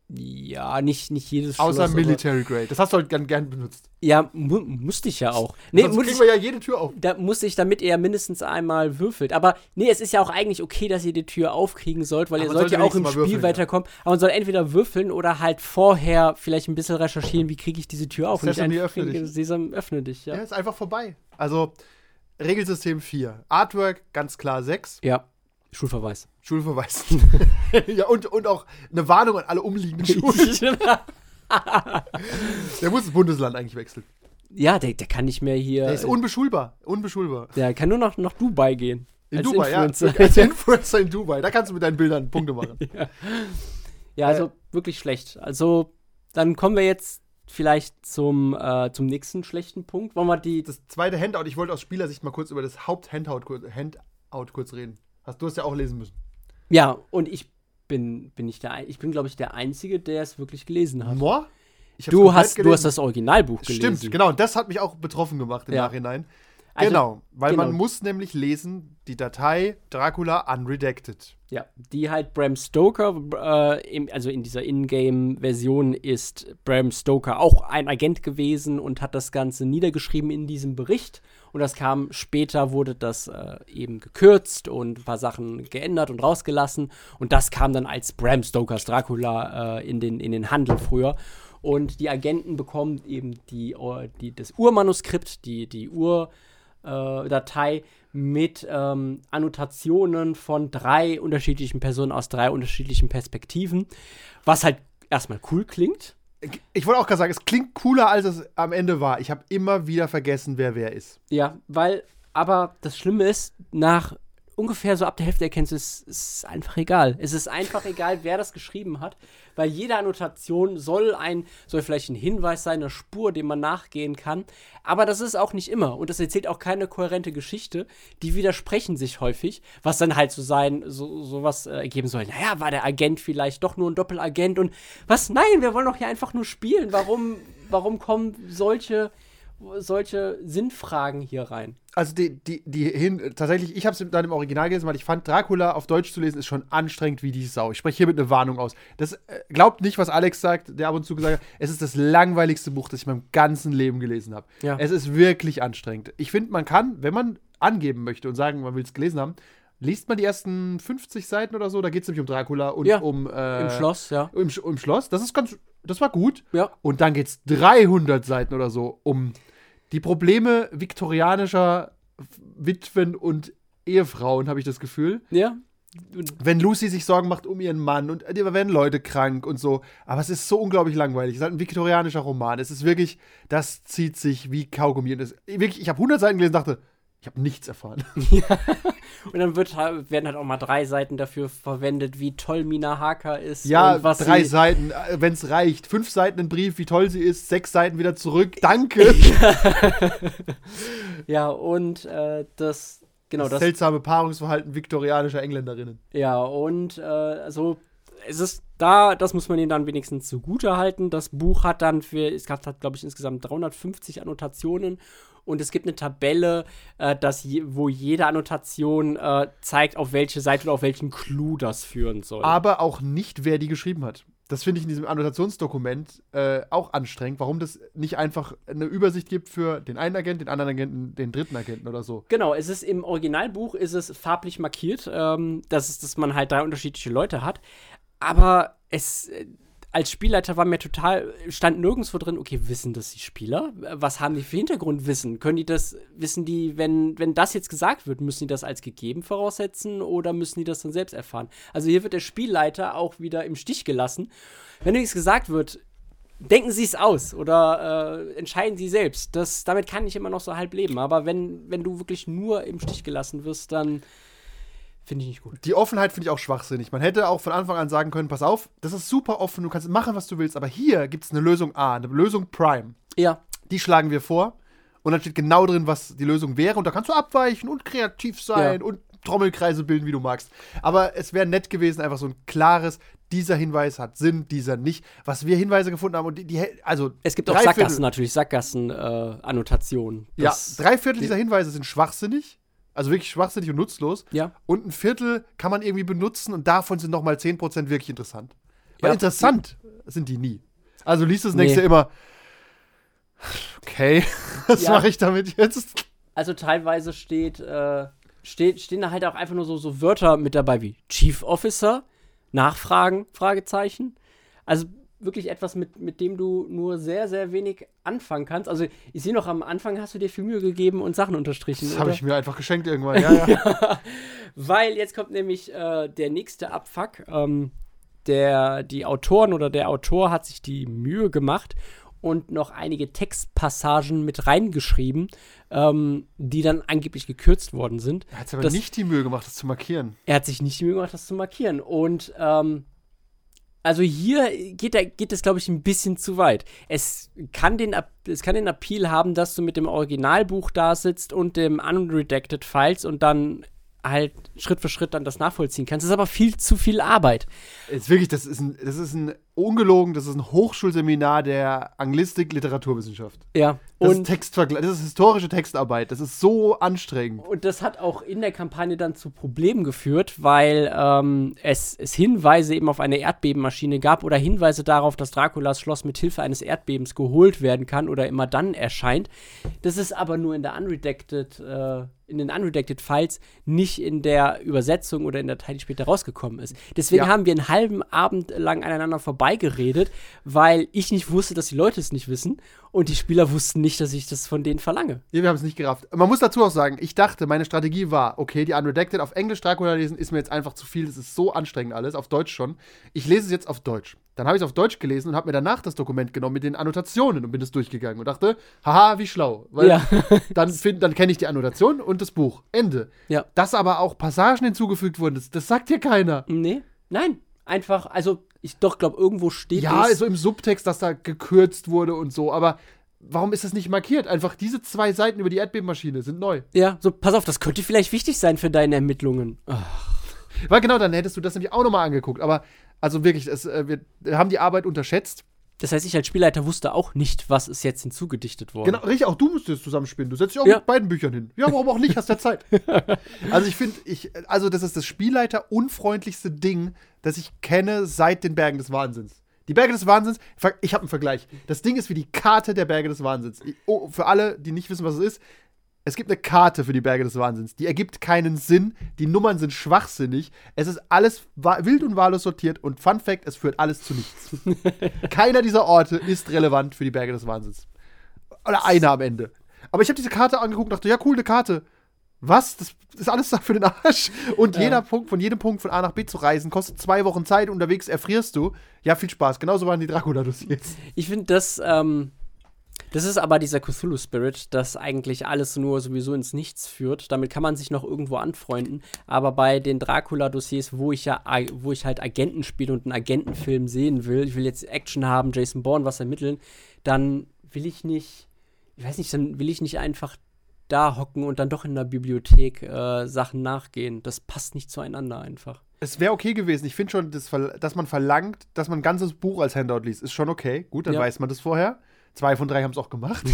Ja, nicht, nicht jedes Außer Schloss, aber- Military Grade. Das hast du halt gern, gern benutzt. Ja, mu musste ich ja auch. Nee, Sonst muss kriegen ich, wir ja jede Tür auf. da muss ich, damit ihr mindestens einmal würfelt. Aber nee, es ist ja auch eigentlich okay, dass ihr die Tür aufkriegen sollt, weil Aber ihr sollt ja auch im Spiel würfeln, ja. weiterkommen. Aber man soll entweder würfeln oder halt vorher vielleicht ein bisschen recherchieren, wie kriege ich diese Tür auf. Sesame, einfach öffne kriege, dich. Sesam, öffne dich, Ja, ja. ist einfach vorbei. Also, Regelsystem 4. Artwork ganz klar 6. Ja, Schulverweis. Schulverweis. ja, und, und auch eine Warnung an alle umliegenden Schulen. Der muss das Bundesland eigentlich wechseln. ja, der, der kann nicht mehr hier. Der ist unbeschulbar. Unbeschulbar. der kann nur noch nach Dubai gehen. In als Dubai, Influencer. ja. Als Influencer in Dubai. Da kannst du mit deinen Bildern Punkte machen. Ja, also wirklich schlecht. Also, dann kommen wir jetzt vielleicht zum, äh, zum nächsten schlechten Punkt. Wollen wir die. Das zweite Handout, ich wollte aus Spielersicht mal kurz über das Haupt-Handout kurz, Handout kurz reden. Hast du es ja auch lesen müssen. Ja, und ich bin, bin nicht der ich bin, glaube ich, der Einzige, der es wirklich gelesen hat. Ich hab's Du hast, du hast das Originalbuch gelesen. Stimmt, genau. Und das hat mich auch betroffen gemacht im Ja. Nachhinein. Also, genau, weil genau. man muss nämlich lesen, die Datei Dracula Unredacted. Ja, die halt Bram Stoker, äh, im, also in dieser Ingame-Version ist Bram Stoker auch ein Agent gewesen und hat das Ganze niedergeschrieben in diesem Bericht. Und das kam später, wurde das äh, eben gekürzt und ein paar Sachen geändert und rausgelassen. Und das kam dann als Bram Stokers Dracula äh, in, den, in den Handel früher. Und die Agenten bekommen eben die, äh, die, das Urmanuskript, die, die Urdatei mit ähm, Annotationen von drei unterschiedlichen Personen aus drei unterschiedlichen Perspektiven, was halt erstmal cool klingt. Ich wollte auch gerade sagen, es klingt cooler, als es am Ende war. Ich habe immer wieder vergessen, wer wer ist. Ja, weil, aber das Schlimme ist, nach ungefähr so ab der Hälfte erkennst es ist einfach egal. Es ist einfach egal, wer das geschrieben hat, weil jede Annotation soll ein, soll vielleicht ein Hinweis sein, eine Spur, dem man nachgehen kann. Aber das ist auch nicht immer. Und das erzählt auch keine kohärente Geschichte. Die widersprechen sich häufig, was dann halt so sein, so sowas äh, ergeben soll. Naja, war der Agent vielleicht doch nur ein Doppelagent und was? Nein, wir wollen doch hier einfach nur spielen. Warum, warum kommen solche solche Sinnfragen hier rein. Also die, die, die hin, tatsächlich, ich habe es dann im Original gelesen, weil ich fand, Dracula auf Deutsch zu lesen ist schon anstrengend wie die Sau. Ich spreche hiermit eine Warnung aus. Das äh, glaubt nicht, was Alex sagt, der ab und zu gesagt hat, es ist das langweiligste Buch, das ich in meinem ganzen Leben gelesen habe. Ja. Es ist wirklich anstrengend. Ich finde, man kann, wenn man angeben möchte und sagen, man will es gelesen haben, liest man die ersten 50 Seiten oder so, da geht es nämlich um Dracula und Ja, um äh, Im Schloss, ja. Im, im Schloss. Das ist ganz, das war gut. Ja. Und dann geht es 300 Seiten oder so um die Probleme viktorianischer Witwen und Ehefrauen, habe ich das Gefühl. Ja. Wenn Lucy sich Sorgen macht um ihren Mann und da werden Leute krank und so. Aber es ist so unglaublich langweilig. Es ist halt ein viktorianischer Roman. Es ist wirklich, das zieht sich wie Kaugummi. Und es, wirklich, ich habe 100 Seiten gelesen und dachte, ich habe nichts erfahren. Und dann wird, werden halt auch mal drei Seiten dafür verwendet, wie toll Mina Harker ist. Ja, drei Seiten, wenn es reicht. Fünf Seiten ein Brief, wie toll sie ist. Sechs Seiten wieder zurück. Danke. Ja, und äh, das, genau, das das, seltsame Paarungsverhalten viktorianischer Engländerinnen. ja, und äh, also es ist da, das muss man ihnen dann wenigstens zugute halten. Das Buch hat dann für, es gab, hat, glaube ich, insgesamt 350 Annotationen und es gibt eine Tabelle, äh, dass je, wo jede Annotation äh, zeigt, auf welche Seite oder auf welchen Clou das führen soll. aber auch nicht, wer die geschrieben hat. Das finde ich in diesem Annotationsdokument äh, auch anstrengend, warum das nicht einfach eine Übersicht gibt für den einen Agenten, den anderen Agenten, den dritten Agenten oder so. Genau, es ist im Originalbuch ist es farblich markiert, ähm, dass, es, dass man halt drei unterschiedliche Leute hat. Aber es äh, als Spielleiter war mir total, stand nirgendwo drin, okay, wissen das die Spieler? Was haben die für Hintergrundwissen? Können die das, wissen die, wenn, wenn das jetzt gesagt wird, müssen die das als gegeben voraussetzen oder müssen die das dann selbst erfahren? Also hier wird der Spielleiter auch wieder im Stich gelassen. Wenn nichts gesagt wird, denken Sie es aus oder äh, entscheiden Sie selbst. Das, damit kann ich immer noch so halb leben. Aber wenn, wenn du wirklich nur im Stich gelassen wirst, dann finde ich nicht gut. Die Offenheit finde ich auch schwachsinnig. Man hätte auch von Anfang an sagen können, pass auf, das ist super offen, du kannst machen, was du willst, aber hier gibt es eine Lösung A, eine Lösung Prime. Ja, Die schlagen wir vor und dann steht genau drin, was die Lösung wäre und da kannst du abweichen und kreativ sein Ja. und Trommelkreise bilden, wie du magst. Aber es wäre nett gewesen, einfach so ein klares, dieser Hinweis hat Sinn, dieser nicht. Was wir Hinweise gefunden haben und die, die also es gibt auch Sackgassen Viertel- natürlich, Sackgassen-Annotationen. Ja, drei Viertel dieser Hinweise sind schwachsinnig. Also wirklich schwachsinnig und nutzlos. Ja. Und ein Viertel kann man irgendwie benutzen und davon sind nochmal 10% wirklich interessant. Weil Ja. interessant sind die nie. Also liest das Nee. nächste immer. Okay, was Ja. mache ich damit jetzt? Also teilweise steht, äh, steht, stehen da halt auch einfach nur so, so Wörter mit dabei wie Chief Officer, Nachfragen, Fragezeichen. Also wirklich etwas, mit, mit dem du nur sehr, sehr wenig anfangen kannst. Also ich sehe noch, am Anfang hast du dir viel Mühe gegeben und Sachen unterstrichen. Das habe ich mir einfach geschenkt irgendwann. Ja, ja. Weil jetzt kommt nämlich äh, der nächste Abfuck. Ähm, der, die Autoren oder der Autor hat sich die Mühe gemacht und noch einige Textpassagen mit reingeschrieben, ähm, die dann angeblich gekürzt worden sind. Er hat sich aber Das- nicht die Mühe gemacht, das zu markieren. Er hat sich nicht die Mühe gemacht, das zu markieren. Und ähm, also hier geht, der, geht es, glaube ich, ein bisschen zu weit. Es kann, den, es kann den Appeal haben, dass du mit dem Originalbuch da sitzt und dem Unredacted Files und dann halt Schritt für Schritt dann das nachvollziehen kannst. Das ist aber viel zu viel Arbeit. Ist wirklich, das ist ein, das ist ein ungelogen, das ist ein Hochschulseminar der Anglistik Literaturwissenschaft. Ja, Das und ist Textvergleich, das ist historische Textarbeit. Das ist so anstrengend. Und das hat auch in der Kampagne dann zu Problemen geführt, weil ähm, es, es Hinweise eben auf eine Erdbebenmaschine gab oder Hinweise darauf, dass Draculas Schloss mit Hilfe eines Erdbebens geholt werden kann oder immer dann erscheint. Das ist aber nur in der Unredacted, äh, in den Unredacted Files, nicht in der Übersetzung oder in der Datei, die später rausgekommen ist. Deswegen Ja. haben wir einen halben Abend lang aneinander vorbeigeredet, weil ich nicht wusste, dass die Leute es nicht wissen und die Spieler wussten nicht, dass ich das von denen verlange. Ja, wir haben es nicht gerafft. Man muss dazu auch sagen, ich dachte, meine Strategie war, okay, die Unredacted auf Englisch Dracula lesen ist mir jetzt einfach zu viel. Das ist so anstrengend alles, auf Deutsch schon. Ich lese es jetzt auf Deutsch. Dann habe ich es auf Deutsch gelesen und habe mir danach das Dokument genommen mit den Annotationen und bin es durchgegangen und dachte, haha, wie schlau. Weil Ja. dann, find- dann kenne ich die Annotation und das Buch. Ende. Ja. Dass aber auch Passagen hinzugefügt wurden, das, das sagt hier keiner. Nee, nein. Einfach, also ich doch glaube, irgendwo steht Ja, so im Subtext, dass da gekürzt wurde und so, aber warum ist das nicht markiert? Einfach diese zwei Seiten über die Erdbebenmaschine sind neu. ja, so, pass auf, das könnte vielleicht wichtig sein für deine Ermittlungen. Ah, Weil genau, dann hättest du das nämlich auch nochmal angeguckt. Aber also wirklich, es, äh, wir haben die Arbeit unterschätzt. Das heißt, ich als Spielleiter wusste auch nicht, was ist jetzt hinzugedichtet worden. Genau, richtig, auch du musst es zusammenspinnen. Du setzt dich auch Ja. mit beiden Büchern hin. Ja, warum auch nicht? Hast ja Zeit. also ich finde, ich, also das ist das Spielleiter unfreundlichste Ding, das ich kenne seit den Bergen des Wahnsinns. Die Berge des Wahnsinns, ich habe einen Vergleich. Das Ding ist wie die Karte der Berge des Wahnsinns. Ich, oh, für alle, die nicht wissen, was es ist, es gibt eine Karte für die Berge des Wahnsinns. Die ergibt keinen Sinn. Die Nummern sind schwachsinnig. Es ist alles wild und wahllos sortiert. Und Fun Fact: Es führt alles zu nichts. Keiner dieser Orte ist relevant für die Berge des Wahnsinns. Oder einer am Ende. Aber ich habe diese Karte angeguckt und dachte: Ja, cool, eine Karte. Was? Das ist alles da für den Arsch. Und jeder Punkt, von jedem Punkt von A nach B zu reisen, kostet zwei Wochen Zeit. Unterwegs erfrierst du. Ja, viel Spaß. Genauso waren die Dracula-Dossiers. Ich finde das, ähm, das ist aber dieser Cthulhu-Spirit, das eigentlich alles nur sowieso ins Nichts führt. Damit kann man sich noch irgendwo anfreunden. Aber bei den Dracula-Dossiers, wo ich ja, wo ich halt Agenten spiele und einen Agentenfilm sehen will, ich will jetzt Action haben, Jason Bourne was ermitteln, dann will ich nicht, ich weiß nicht, dann will ich nicht einfach da hocken und dann doch in der Bibliothek äh, Sachen nachgehen. Das passt nicht zueinander einfach. Es wäre okay gewesen. Ich finde schon, das, dass man verlangt, dass man ein ganzes Buch als Handout liest, ist schon okay. Gut, dann Ja. weiß man das vorher. Zwei von drei haben es auch gemacht.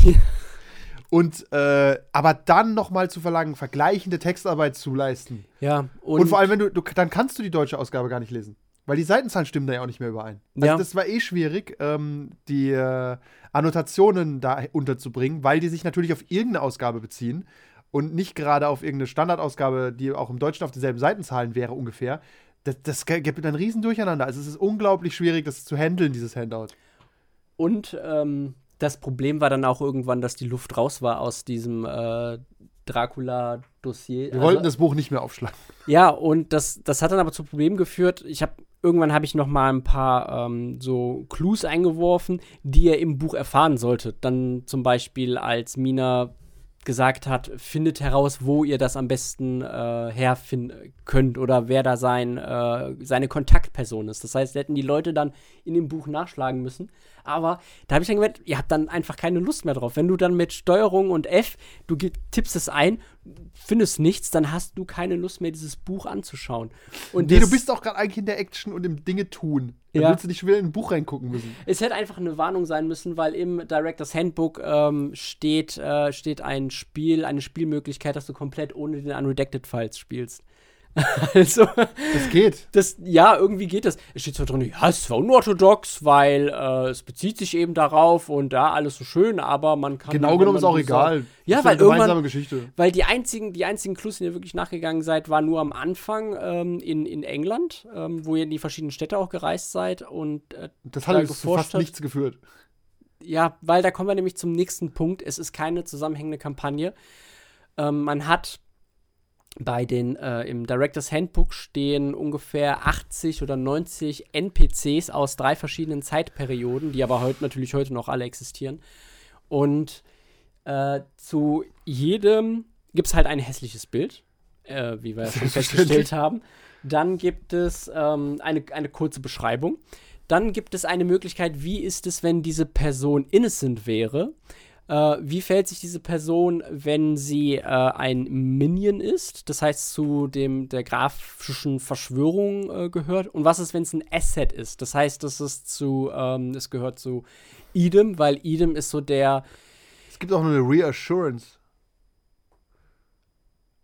Und äh, aber dann noch mal zu verlangen, vergleichende Textarbeit zu leisten. Ja, Und, vor allem, wenn du, du, dann kannst du die deutsche Ausgabe gar nicht lesen. Weil die Seitenzahlen stimmen da ja auch nicht mehr überein. Also Ja. das war eh schwierig, ähm, die äh, Annotationen da unterzubringen, weil die sich natürlich auf irgendeine Ausgabe beziehen und nicht gerade auf irgendeine Standardausgabe, die auch im Deutschen auf denselben Seitenzahlen wäre ungefähr. Das, das gibt ein riesen Durcheinander. Also es ist unglaublich schwierig, das zu handeln, dieses Handout. Und ähm, das Problem war dann auch irgendwann, dass die Luft raus war aus diesem äh, Dracula-Dossier. Wir wollten das Buch nicht mehr aufschlagen. Ja, und das, das hat dann aber zu Problemen geführt. Ich habe irgendwann habe ich noch mal ein paar ähm, so Clues eingeworfen, die er im Buch erfahren sollte. Dann zum Beispiel, als Mina gesagt hat, findet heraus, wo ihr das am besten äh, herfinden könnt oder wer da sein, äh, seine Kontaktperson ist. Das heißt, hätten die Leute dann in dem Buch nachschlagen müssen. Aber da habe ich dann gemerkt, ihr habt dann einfach keine Lust mehr drauf. Wenn du dann mit Steuerung und F, du tippst es ein, findest nichts, dann hast du keine Lust mehr, dieses Buch anzuschauen. Und Nee, du bist auch gerade eigentlich in der Action und im Dinge tun. Dann Ja. willst du nicht schon wieder in ein Buch reingucken müssen. Es hätte einfach eine Warnung sein müssen, weil im Directors Handbook ähm, steht, äh, steht ein Spiel, eine Spielmöglichkeit, dass du komplett ohne den Unredacted Files spielst. also, Das geht. das, ja, irgendwie geht das. Es steht zwar drin, ja, es ist zwar unorthodox, weil äh, es bezieht sich eben darauf und ja, alles so schön, aber man kann. Genau genommen ist auch egal. sagt- Ja, weil eine gemeinsame irgendwann, Geschichte. weil die einzigen, die einzigen Clues, die ihr wirklich nachgegangen seid, waren nur am Anfang ähm, in, in England, ähm, wo ihr in die verschiedenen Städte auch gereist seid und äh, Das da hat uns zu fast hat. nichts geführt. Ja, weil da kommen wir nämlich zum nächsten Punkt. Es ist keine zusammenhängende Kampagne. Ähm, man hat bei den, äh, im Directors Handbook stehen ungefähr 80 oder 90 NPCs aus drei verschiedenen Zeitperioden, die aber heute natürlich heute noch alle existieren. Und äh, zu jedem gibt es halt ein hässliches Bild, äh, wie wir schon festgestellt haben. Dann gibt es ähm, eine, eine kurze Beschreibung. Dann gibt es eine Möglichkeit, wie ist es, wenn diese Person innocent wäre. Äh, wie verhält sich diese Person, wenn sie äh, ein Minion ist, das heißt zu dem der grafischen Verschwörung äh, gehört? Und was ist, wenn es ein Asset ist? Das heißt, das ist zu, ähm, es gehört zu Idem, weil Idem ist so der. Es gibt auch noch eine Reassurance.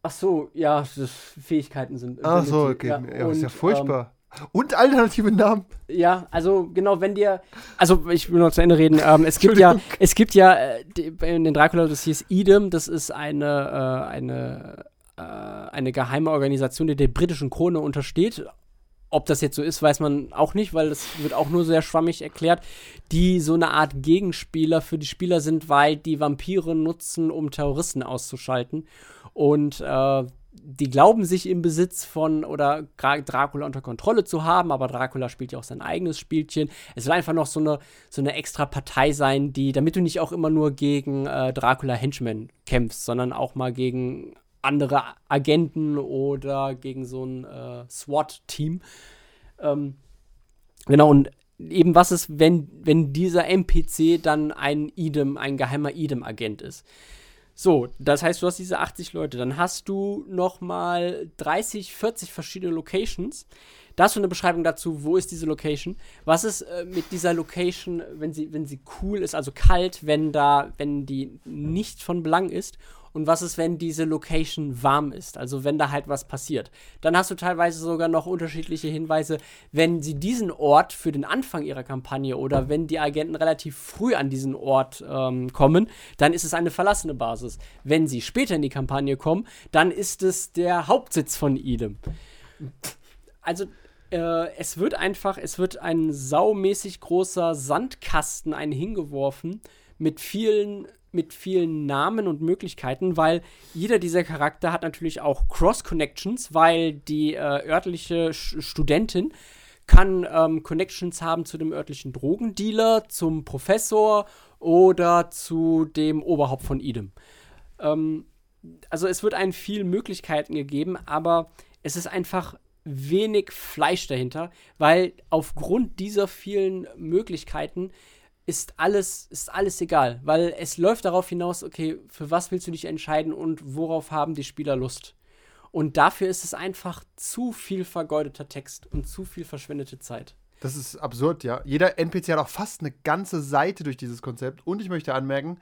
Ach so, ja, Fähigkeiten sind. Ach so, okay. Ja, ist ja und, furchtbar. Und alternative Namen. Ja, also genau, wenn dir, also ich will noch zu Ende reden. Ähm, es gibt ja, es gibt ja äh, in den Dracula, das hieß Idem, das ist eine äh, eine äh, eine geheime Organisation, die der britischen Krone untersteht. Ob das jetzt so ist, weiß man auch nicht, weil das wird auch nur sehr schwammig erklärt, die so eine Art Gegenspieler für die Spieler sind, weil die Vampire nutzen, um Terroristen auszuschalten. Und äh, die glauben sich im Besitz von oder Dracula unter Kontrolle zu haben, aber Dracula spielt ja auch sein eigenes Spielchen. Es will einfach noch so eine, so eine extra Partei sein, die, damit du nicht auch immer nur gegen äh, Dracula Henchmen kämpfst, sondern auch mal gegen andere Agenten oder gegen so ein äh, SWAT-Team. Ähm, genau, und eben was ist, wenn, wenn dieser NPC dann ein Idem, ein geheimer Idem-Agent ist. So, das heißt, du hast diese 80 Leute, dann hast du noch mal 30, 40 verschiedene Locations. Da hast du eine Beschreibung dazu, wo ist diese Location? Was ist äh, mit dieser Location, wenn sie, wenn sie cool ist, also kalt, wenn da, wenn die nicht von Belang ist? Und was ist, wenn diese Location warm ist? Also wenn da halt was passiert. Dann hast du teilweise sogar noch unterschiedliche Hinweise, wenn sie diesen Ort für den Anfang ihrer Kampagne oder wenn die Agenten relativ früh an diesen Ort ähm, kommen, dann ist es eine verlassene Basis. Wenn sie später in die Kampagne kommen, dann ist es der Hauptsitz von Idem. Also äh, es wird einfach, es wird ein saumäßig großer Sandkasten einen hingeworfen mit vielen mit vielen Namen und Möglichkeiten, weil jeder dieser Charakter hat natürlich auch Cross-Connections, weil die äh, örtliche Sch Studentin kann ähm, Connections haben zu dem örtlichen Drogendealer, zum Professor oder zu dem Oberhaupt von Idem. Ähm, also es wird einen viel Möglichkeiten gegeben, aber es ist einfach wenig Fleisch dahinter, weil aufgrund dieser vielen Möglichkeiten ist alles, ist alles egal, weil es läuft darauf hinaus, okay, für was willst du dich entscheiden und worauf haben die Spieler Lust? Und dafür ist es einfach zu viel vergeudeter Text und zu viel verschwendete Zeit. Das ist absurd, ja. Jeder NPC hat auch fast eine ganze Seite durch dieses Konzept. Und ich möchte anmerken,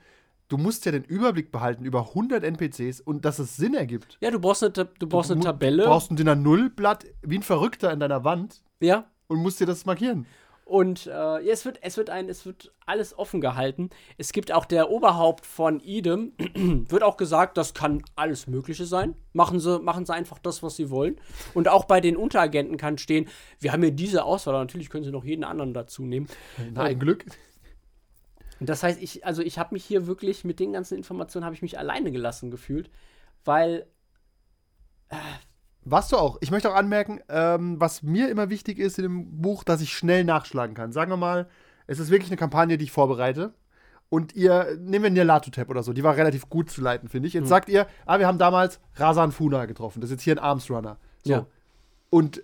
du musst ja den Überblick behalten über 100 NPCs und dass es Sinn ergibt. Ja, du brauchst eine, Ta- du brauchst eine Tabelle. Du brauchst ein Dinner Null-Blatt wie ein Verrückter in deiner Wand ja, und musst dir das markieren. Und äh, ja, es wird, es wird ein, es wird alles offen gehalten. Es gibt auch der Oberhaupt von Idem, wird auch gesagt, das kann alles Mögliche sein. Machen sie, machen sie einfach das, was sie wollen. Und auch bei den Unteragenten kann stehen, wir haben hier diese Auswahl, natürlich können sie noch jeden anderen dazu nehmen. Na, ein Glück. Das heißt, ich, also ich habe mich hier wirklich mit den ganzen Informationen habe ich mich alleine gelassen gefühlt, weil Warst du auch. Ich möchte auch anmerken, ähm, was mir immer wichtig ist in dem Buch, dass ich schnell nachschlagen kann. Sagen wir mal, es ist wirklich eine Kampagne, die ich vorbereite. Und ihr, nehmen wir Nyarlathotep oder so, die war relativ gut zu leiten, finde ich. Jetzt sagt ihr, ah, wir haben damals Rasan Funa getroffen. Das ist jetzt hier ein Arms Runner. So. Ja. Und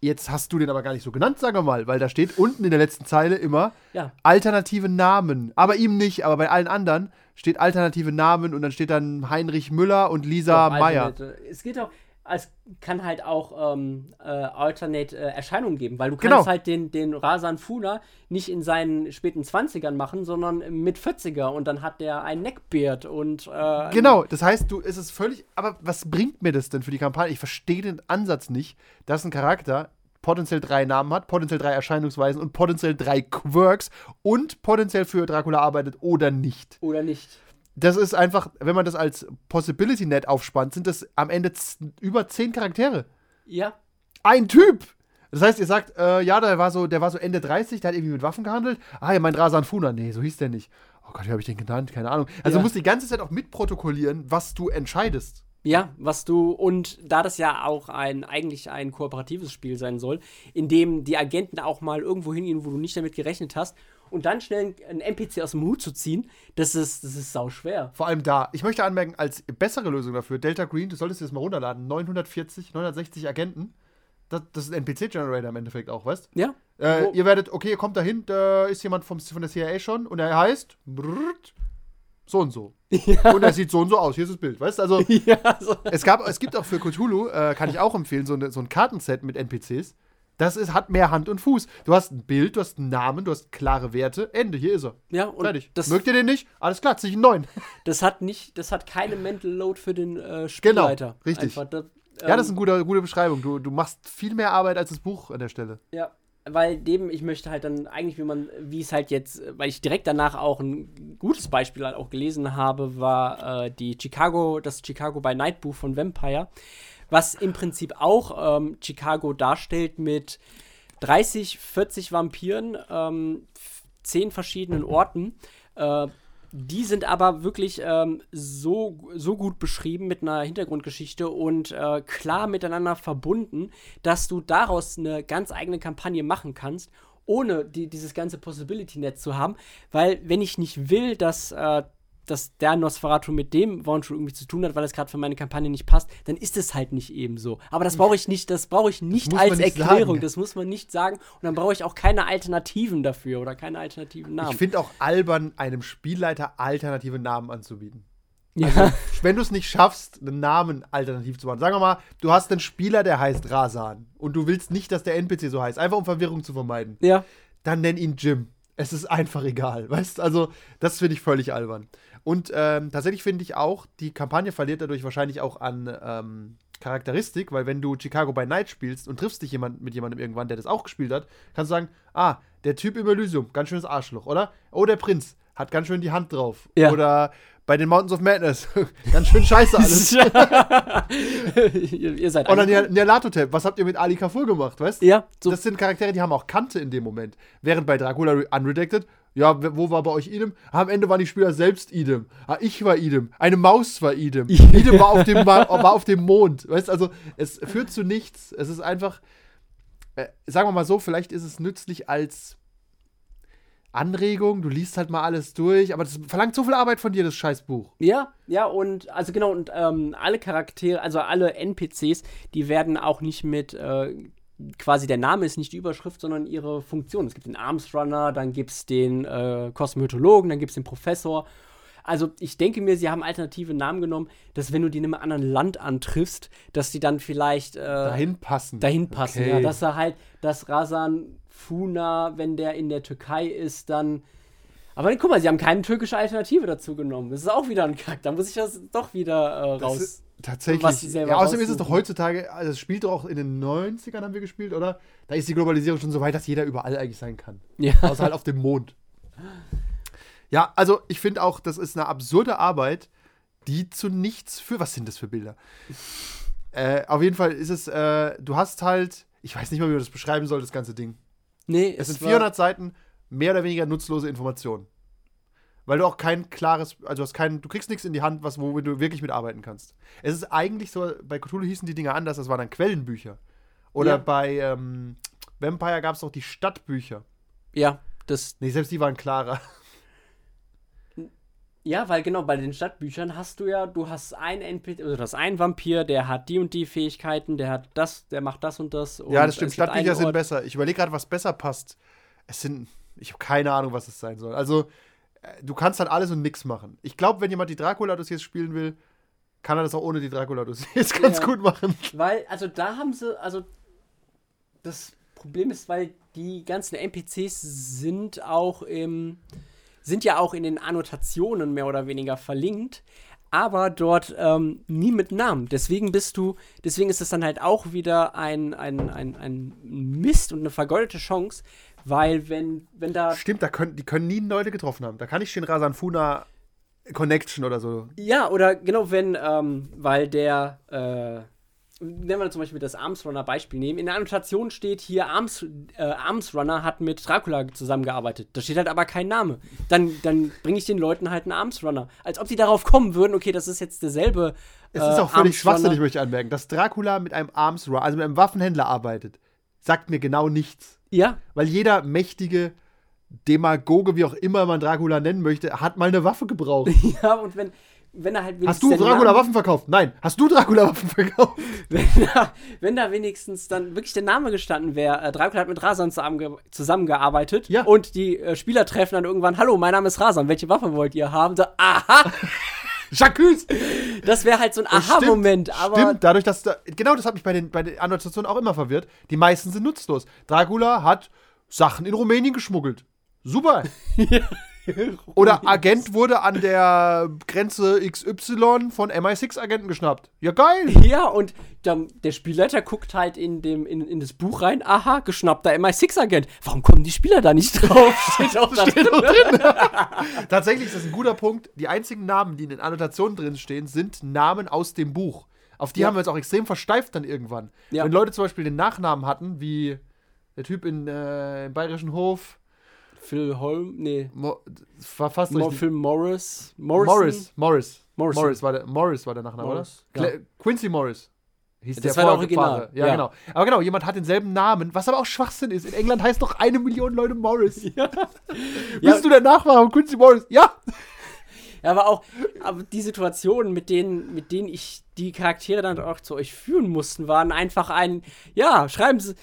jetzt hast du den aber gar nicht so genannt, sagen wir mal, weil da steht unten in der letzten Zeile immer ja, alternative Namen. Aber ihm nicht, aber bei allen anderen steht alternative Namen und dann steht dann Heinrich Müller und Lisa Meyer. Es geht auch, es kann halt auch ähm, äh, Alternate äh, Erscheinungen geben, weil du Genau. kannst halt den, den Rasan Funa nicht in seinen späten 20ern machen, sondern mit 40er und dann hat der ein Neckbeard und äh, Genau, das heißt, du, es ist völlig, aber was bringt mir das denn für die Kampagne? Ich verstehe den Ansatz nicht, dass ein Charakter potenziell drei Namen hat, potenziell drei Erscheinungsweisen und potenziell drei Quirks und potenziell für Dracula arbeitet oder nicht. oder nicht. Das ist einfach, wenn man das als Possibility Net aufspannt, sind das am Ende über zehn Charaktere. Ja, Ein Typ! Das heißt, ihr sagt, äh, ja, der war, so, der war so Ende 30, der hat irgendwie mit Waffen gehandelt. Ah, ihr meint Rasan Funa. Nee, so hieß der nicht. Oh Gott, wie habe ich den genannt? Keine Ahnung. Also Ja. du musst die ganze Zeit auch mitprotokollieren, was du entscheidest. Ja, was du, und da das ja auch ein, eigentlich ein kooperatives Spiel sein soll, in dem die Agenten auch mal irgendwo hingehen, wo du nicht damit gerechnet hast, und dann schnell einen NPC aus dem Hut zu ziehen, das ist, das ist sau schwer. Vor allem da. Ich möchte anmerken, als bessere Lösung dafür, Delta Green, du solltest dir das mal runterladen, 940, 960 Agenten. Das, das ist ein NPC-Generator im Endeffekt auch, weißt Ja? äh, Ihr werdet, okay, ihr kommt dahin, da ist jemand vom, von der CIA schon und er heißt brrrt, so und so. Ja. Und er sieht so und so aus. Hier ist das Bild. Weißt du, also ja, so. es, gab, es gibt auch für Cthulhu, äh, kann ich auch empfehlen, so, eine, so ein Kartenset mit NPCs. Das ist, hat mehr Hand und Fuß. Du hast ein Bild, du hast einen Namen, du hast klare Werte. Ende, hier ist er. ja, und Fertig. das, Mögt ihr den nicht? Alles klar, zieh ich einen neuen. das hat nicht, das hat keine Mental Load für den äh, Genau, Spielleiter. richtig. Einfach, das, ja, das ist ähm, eine gute, gute Beschreibung. Du, du machst viel mehr Arbeit als das Buch an der Stelle. Ja, weil dem, ich möchte halt dann eigentlich, wie man, wie es halt jetzt, weil ich direkt danach auch ein gutes Beispiel halt auch gelesen habe, war äh, die Chicago, das Chicago by Night Buch von Vampire, was im Prinzip auch ähm, Chicago darstellt mit 30, 40 Vampiren, ähm, f- zehn verschiedenen Orten. Äh, die sind aber wirklich ähm, so, so gut beschrieben mit einer Hintergrundgeschichte und äh, klar miteinander verbunden, dass du daraus eine ganz eigene Kampagne machen kannst, ohne die, dieses ganze Possibility-Net zu haben. Weil, wenn ich nicht will, dass, äh, dass der Nosferatu mit dem Wunsch irgendwie zu tun hat, weil es gerade für meine Kampagne nicht passt, dann ist es halt nicht eben so. Aber das brauche ich nicht, das brauche ich nicht als nicht Erklärung, sagen. das muss man nicht sagen. Und dann brauche ich auch keine Alternativen dafür oder keine alternativen Namen. Ich finde auch albern, einem Spielleiter alternative Namen anzubieten. ja. Also, wenn du es nicht schaffst, einen Namen alternativ zu machen. Sagen wir mal, du hast einen Spieler, der heißt Rasan und du willst nicht, dass der NPC so heißt, einfach um Verwirrung zu vermeiden. ja. Dann nenn ihn Jim. Es ist einfach egal, weißt du? Also, das finde ich völlig albern. Und ähm, tatsächlich finde ich auch, die Kampagne verliert dadurch wahrscheinlich auch an ähm, Charakteristik, weil wenn du Chicago by Night spielst und triffst dich jemand, mit jemandem irgendwann, der das auch gespielt hat, kannst du sagen, ah, der Typ im Elysium, ganz schönes Arschloch, oder? Oh, der Prinz, hat ganz schön die Hand drauf. Ja. Oder bei den Mountains of Madness, ganz schön scheiße alles. ihr, ihr seid Oder. Nyarlathotep, was habt ihr mit Ali Kafur gemacht, weißt du? Ja, so Das sind Charaktere, die haben auch Kante in dem Moment. Während bei Dracula Re- Unredacted, ja, wo war bei euch Idem? Am Ende waren die Spieler selbst Idem. Ah, ich war Idem. Eine Maus war Idem. Idem war auf, dem, war auf dem Mond. Weißt du, also es führt zu nichts. Es ist einfach, äh, sagen wir mal so, vielleicht ist es nützlich als Anregung. Du liest halt mal alles durch, aber das verlangt so viel Arbeit von dir, das Scheißbuch. Ja, ja, und also genau, und ähm, alle Charaktere, also alle NPCs, die werden auch nicht mit, äh, quasi der Name ist nicht die Überschrift, sondern ihre Funktion. Es gibt den Armstrunner, dann gibt es den äh, Kosmetologen, dann gibt es den Professor. Also ich denke mir, sie haben alternative Namen genommen, dass wenn du die in einem anderen Land antriffst, dass die dann vielleicht äh, Dahin passen. dahin passen. Okay. Ja, dass er halt, dass Rasan Funa, wenn der in der Türkei ist, dann. Aber guck mal, sie haben keine türkische Alternative dazu genommen. Das ist auch wieder ein Kack. Da muss ich das doch wieder äh, Das raus. ist Tatsächlich. was sie selber ja, außerdem ist es doch heutzutage, also das spielt doch auch in den 90ern haben wir gespielt, oder? Da ist die Globalisierung schon so weit, dass jeder überall eigentlich sein kann. Ja. Außer halt auf dem Mond. Ja, also ich finde auch, das ist eine absurde Arbeit, die zu nichts führt. Was sind das für Bilder? Äh, auf jeden Fall ist es, äh, du hast halt, ich weiß nicht mal, wie man das beschreiben soll, das ganze Ding. Nee, Es sind war- 400 Seiten, mehr oder weniger nutzlose Informationen. Weil du auch kein klares, also du hast kein, du kriegst nichts in die Hand, was, wo du wirklich mitarbeiten kannst. Es ist eigentlich so, bei Cthulhu hießen die Dinge anders, das waren dann Quellenbücher. Oder Ja. bei ähm, Vampire gab es noch die Stadtbücher. Ja, das. Nee, selbst die waren klarer. Ja, weil genau, bei den Stadtbüchern hast du ja, du hast einen NPC, also du hast einen Vampir, der hat die und die Fähigkeiten, der hat das, der macht das und das. Und ja, das stimmt. Stadtbücher sind besser. Ich überlege gerade, was besser passt. Es sind, ich habe keine Ahnung, was es sein soll. Also, du kannst halt alles und nix machen. Ich glaube, wenn jemand die Dracula-Dossiers spielen will, kann er das auch ohne die Dracula-Dossiers ganz Ja. gut machen. Weil, also da haben sie, also das Problem ist, weil die ganzen NPCs sind auch im, sind ja auch in den Annotationen mehr oder weniger verlinkt, aber dort ähm, nie mit Namen. Deswegen bist du, deswegen ist es dann halt auch wieder ein, ein, ein, ein Mist und eine vergeudete Chance, weil wenn, wenn da Stimmt, da können, die können nie Leute getroffen haben. Da kann ich den Rasan Funa Connection oder so. Ja, oder genau, wenn, ähm, weil der, äh, wenn wir zum Beispiel das Armsrunner Beispiel nehmen, in der Annotation steht hier, Arms, äh, Armsrunner hat mit Dracula zusammengearbeitet. Da steht halt aber kein Name. Dann, dann bringe ich den Leuten halt einen Armsrunner. Als ob die darauf kommen würden, okay, das ist jetzt derselbe. Es äh, ist auch völlig Armsrunner. schwachsinnig, möchte ich anmerken. Dass Dracula mit einem Arms also mit einem Waffenhändler arbeitet, sagt mir genau nichts. Ja, Weil jeder mächtige Demagoge, wie auch immer man Dracula nennen möchte, hat mal eine Waffe gebraucht. ja, und wenn, wenn er halt Hast du wenigstens der Dracula Name- Waffen verkauft? Nein. Hast du Dracula Waffen verkauft? wenn da, wenn da wenigstens dann wirklich der Name gestanden wäre, äh, Dracula hat mit Rasan zusammenge zusammengearbeitet Ja. und die äh, Spieler treffen dann irgendwann, hallo, mein Name ist Rasan, welche Waffe wollt ihr haben? So, aha, Jacques! das wäre halt so ein Aha-Moment, aber Stimmt, dadurch, dass da, genau das hat mich bei den, bei den Annotationen auch immer verwirrt. Die meisten sind nutzlos. Dracula hat Sachen in Rumänien geschmuggelt. Super. Oder Agent wurde an der Grenze XY von MI6-Agenten geschnappt. Ja, geil. Ja, und dann, der Spielleiter guckt halt in, dem, in, in das Buch rein, aha, geschnappter MI6-Agent. Warum kommen die Spieler da nicht drauf? Steht auch da drin. Tatsächlich ist das ein guter Punkt. Die einzigen Namen, die in den Annotationen drin stehen, sind Namen aus dem Buch. Auf die Ja. haben wir uns auch extrem versteift dann irgendwann. Ja. Wenn Leute zum Beispiel den Nachnamen hatten, wie der Typ in, äh, im Bayerischen Hof, Phil Holm, nee, Mo war fast Mo. Phil Morris. Morrison? Morris, Morris. Morrison. Morris war der, Morris war der Nachname, Morris, oder? ja. Quincy Morris. Hieß Das war der Original, Vorfahre. Ja, ja. genau. Aber genau, jemand hat denselben Namen, was aber auch Schwachsinn ist. In England heißt doch eine Million Leute Morris. Ja. Bist du der Nachfahre von Quincy Morris? Ja! Ja, aber auch aber die Situationen, mit denen, mit denen ich die Charaktere dann auch zu euch führen mussten, waren einfach ein, ja, schreiben Sie,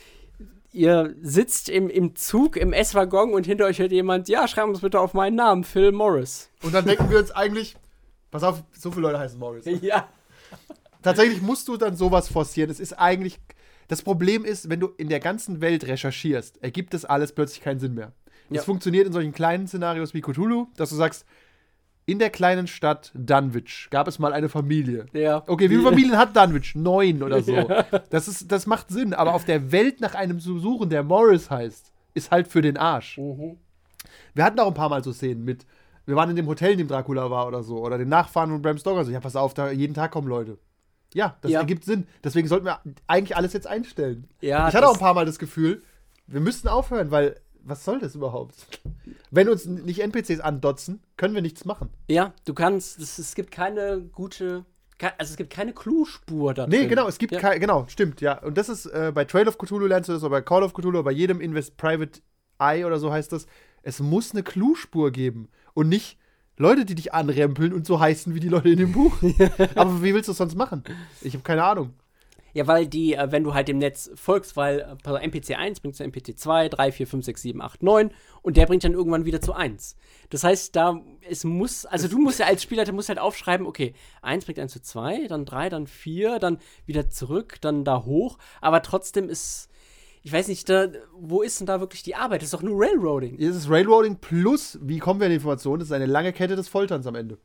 ihr sitzt im, im Zug, im S-Waggon und hinter euch hört jemand, ja, schreiben Sie bitte auf meinen Namen, Phil Morris. Und dann denken wir uns eigentlich, pass auf, so viele Leute heißen Morris. Ja. Tatsächlich musst du dann sowas forcieren. Es ist eigentlich. Das Problem ist, wenn du in der ganzen Welt recherchierst, ergibt das alles plötzlich keinen Sinn mehr. Ja. Es funktioniert in solchen kleinen Szenarios wie Cthulhu, dass du sagst, in der kleinen Stadt Dunwich gab es mal eine Familie. Ja. Okay, wie viele Familien hat Dunwich? Neun oder so. Das, ist, das macht Sinn, aber auf der Welt nach einem zu suchen, der Morris heißt, ist halt für den Arsch. Mhm. Wir hatten auch ein paar Mal so Szenen mit, wir waren in dem Hotel, in dem Dracula war oder so, oder den Nachfahren von Bram Stoker. So, ja, pass auf, da jeden Tag kommen Leute. Ja, das Ja. ergibt Sinn. Deswegen sollten wir eigentlich alles jetzt einstellen. Ja, ich hatte auch ein paar Mal das Gefühl, wir müssten aufhören, weil was soll das überhaupt? Wenn uns nicht NPCs andotzen, können wir nichts machen. Ja, du kannst, es, es gibt keine gute, also es gibt keine Clue-Spur da Nee, genau, es gibt ja. kein, genau, stimmt, ja. Und das ist äh, bei Trail of Cthulhu lernst du das, oder bei Call of Cthulhu, oder bei jedem Invest Private Eye oder so heißt das. Es muss eine Clue-Spur geben und nicht Leute, die dich anrempeln und so heißen wie die Leute in dem Buch. Aber wie willst du es sonst machen? Ich habe keine Ahnung. Ja, weil die, äh, wenn du halt dem Netz folgst, weil äh, NPC 1 bringt zu NPC 2, 3, 4, 5, 6, 7, 8, 9 und der bringt dann irgendwann wieder zu 1. Das heißt, da, es muss, also du musst ja als Spieler, du musst halt aufschreiben, okay, 1 bringt 1 zu 2, dann 3, dann 4, dann wieder zurück, dann da hoch, aber trotzdem ist, ich weiß nicht, da, wo ist denn da wirklich die Arbeit? Das ist doch nur Railroading. Hier ist es Railroading plus, wie kommen wir an die Information? Das ist eine lange Kette des Folterns am Ende.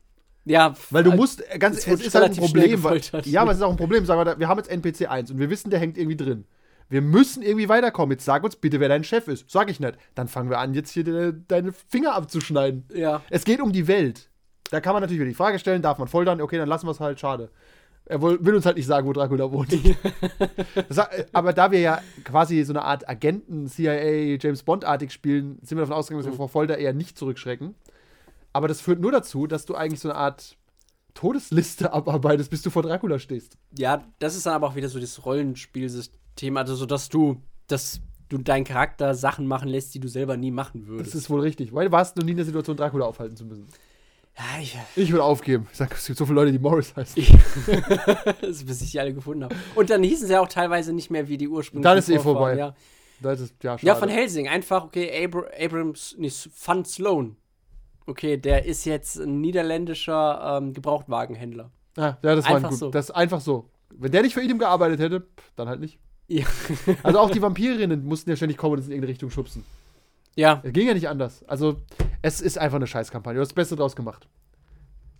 Ja, Weil du äh, musst, äh, ganz, es ist halt ein Problem. Weil, ja, aber es ist auch ein Problem. Sagen wir, wir haben jetzt NPC 1 und wir wissen, der hängt irgendwie drin. Wir müssen irgendwie weiterkommen. Jetzt sag uns bitte, wer dein Chef ist. Sag ich nicht. Dann fangen wir an, jetzt hier de, deine Finger abzuschneiden. Ja. Es geht um die Welt. Da kann man natürlich wieder die Frage stellen, darf man foltern? Okay, dann lassen wir es halt, schade. Er will uns halt nicht sagen, wo Dracula wohnt. Äh, aber da wir ja quasi so eine Art Agenten, CIA, James Bond-artig spielen, sind wir davon ausgegangen, dass wir vor Folter eher nicht zurückschrecken. Aber das führt nur dazu, dass du eigentlich so eine Art Todesliste abarbeitest, bis du vor Dracula stehst. Ja, das ist dann aber auch wieder so das Rollenspielsystem, also so, dass du, dass du deinen Charakter Sachen machen lässt, die du selber nie machen würdest. Das ist wohl richtig. Weil du warst noch nie in der Situation, Dracula aufhalten zu müssen. ja, ich, Ich würde aufgeben. Ich sag, es gibt so viele Leute, die Morris heißen. das, bis ich die alle gefunden habe. Und dann hießen sie auch teilweise nicht mehr wie die ursprünglichen Dann ist eh vorbei. Ja. Das ist, ja, ja, von Helsing, einfach, okay, Abra Abrams, nicht, Van Sloan. Okay, der ist jetzt ein niederländischer ähm, Gebrauchtwagenhändler. Ja, ja, das war Einfach gut. so. Das ist einfach so. Wenn der nicht für ihn gearbeitet hätte, pff, dann halt nicht. Ja. Also auch die Vampirinnen mussten ja ständig kommen und uns in irgendeine Richtung schubsen. ja, Es ging ja nicht anders. Also, es ist einfach eine Scheißkampagne. Du hast das Beste draus gemacht.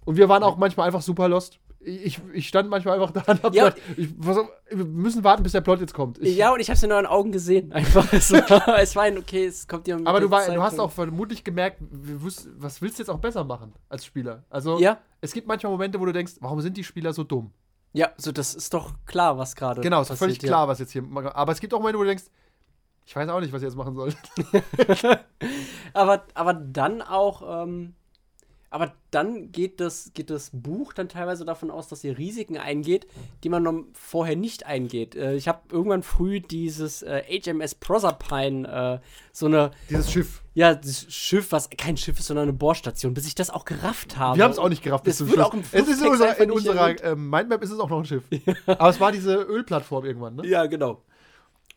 Und wir waren auch manchmal einfach super lost. Ich, ich stand manchmal einfach da und hab Ja. gesagt, ich, was, wir müssen warten, bis der Plot jetzt kommt. Ich, ja, und ich habe es in euren Augen gesehen. Einfach. Es war, es war ein, okay, es kommt dir aber du, war, du hast auch vermutlich gemerkt, was willst du jetzt auch besser machen als Spieler? Also, Ja, es gibt manchmal Momente, wo du denkst, warum sind die Spieler so dumm? ja, so das ist doch klar, was gerade. Genau, ist völlig passiert, klar, was jetzt hier. Aber es gibt auch Momente, wo du denkst, ich weiß auch nicht, was ich jetzt machen soll. Aber, aber dann auch, ähm, Aber dann geht das, geht das Buch dann teilweise davon aus, dass ihr Risiken eingeht, die man noch vorher nicht eingeht. Äh, ich habe irgendwann früh dieses äh, HMS Proserpine, äh, so eine, Dieses Schiff. ja, das Schiff, was kein Schiff ist, sondern eine Bohrstation, bis ich das auch gerafft habe. Wir haben es auch nicht gerafft bis zum Schluss. es ist in unserer, in unserer ähm, Mindmap ist es auch noch ein Schiff. Aber es war diese Ölplattform irgendwann, ne? Ja, genau.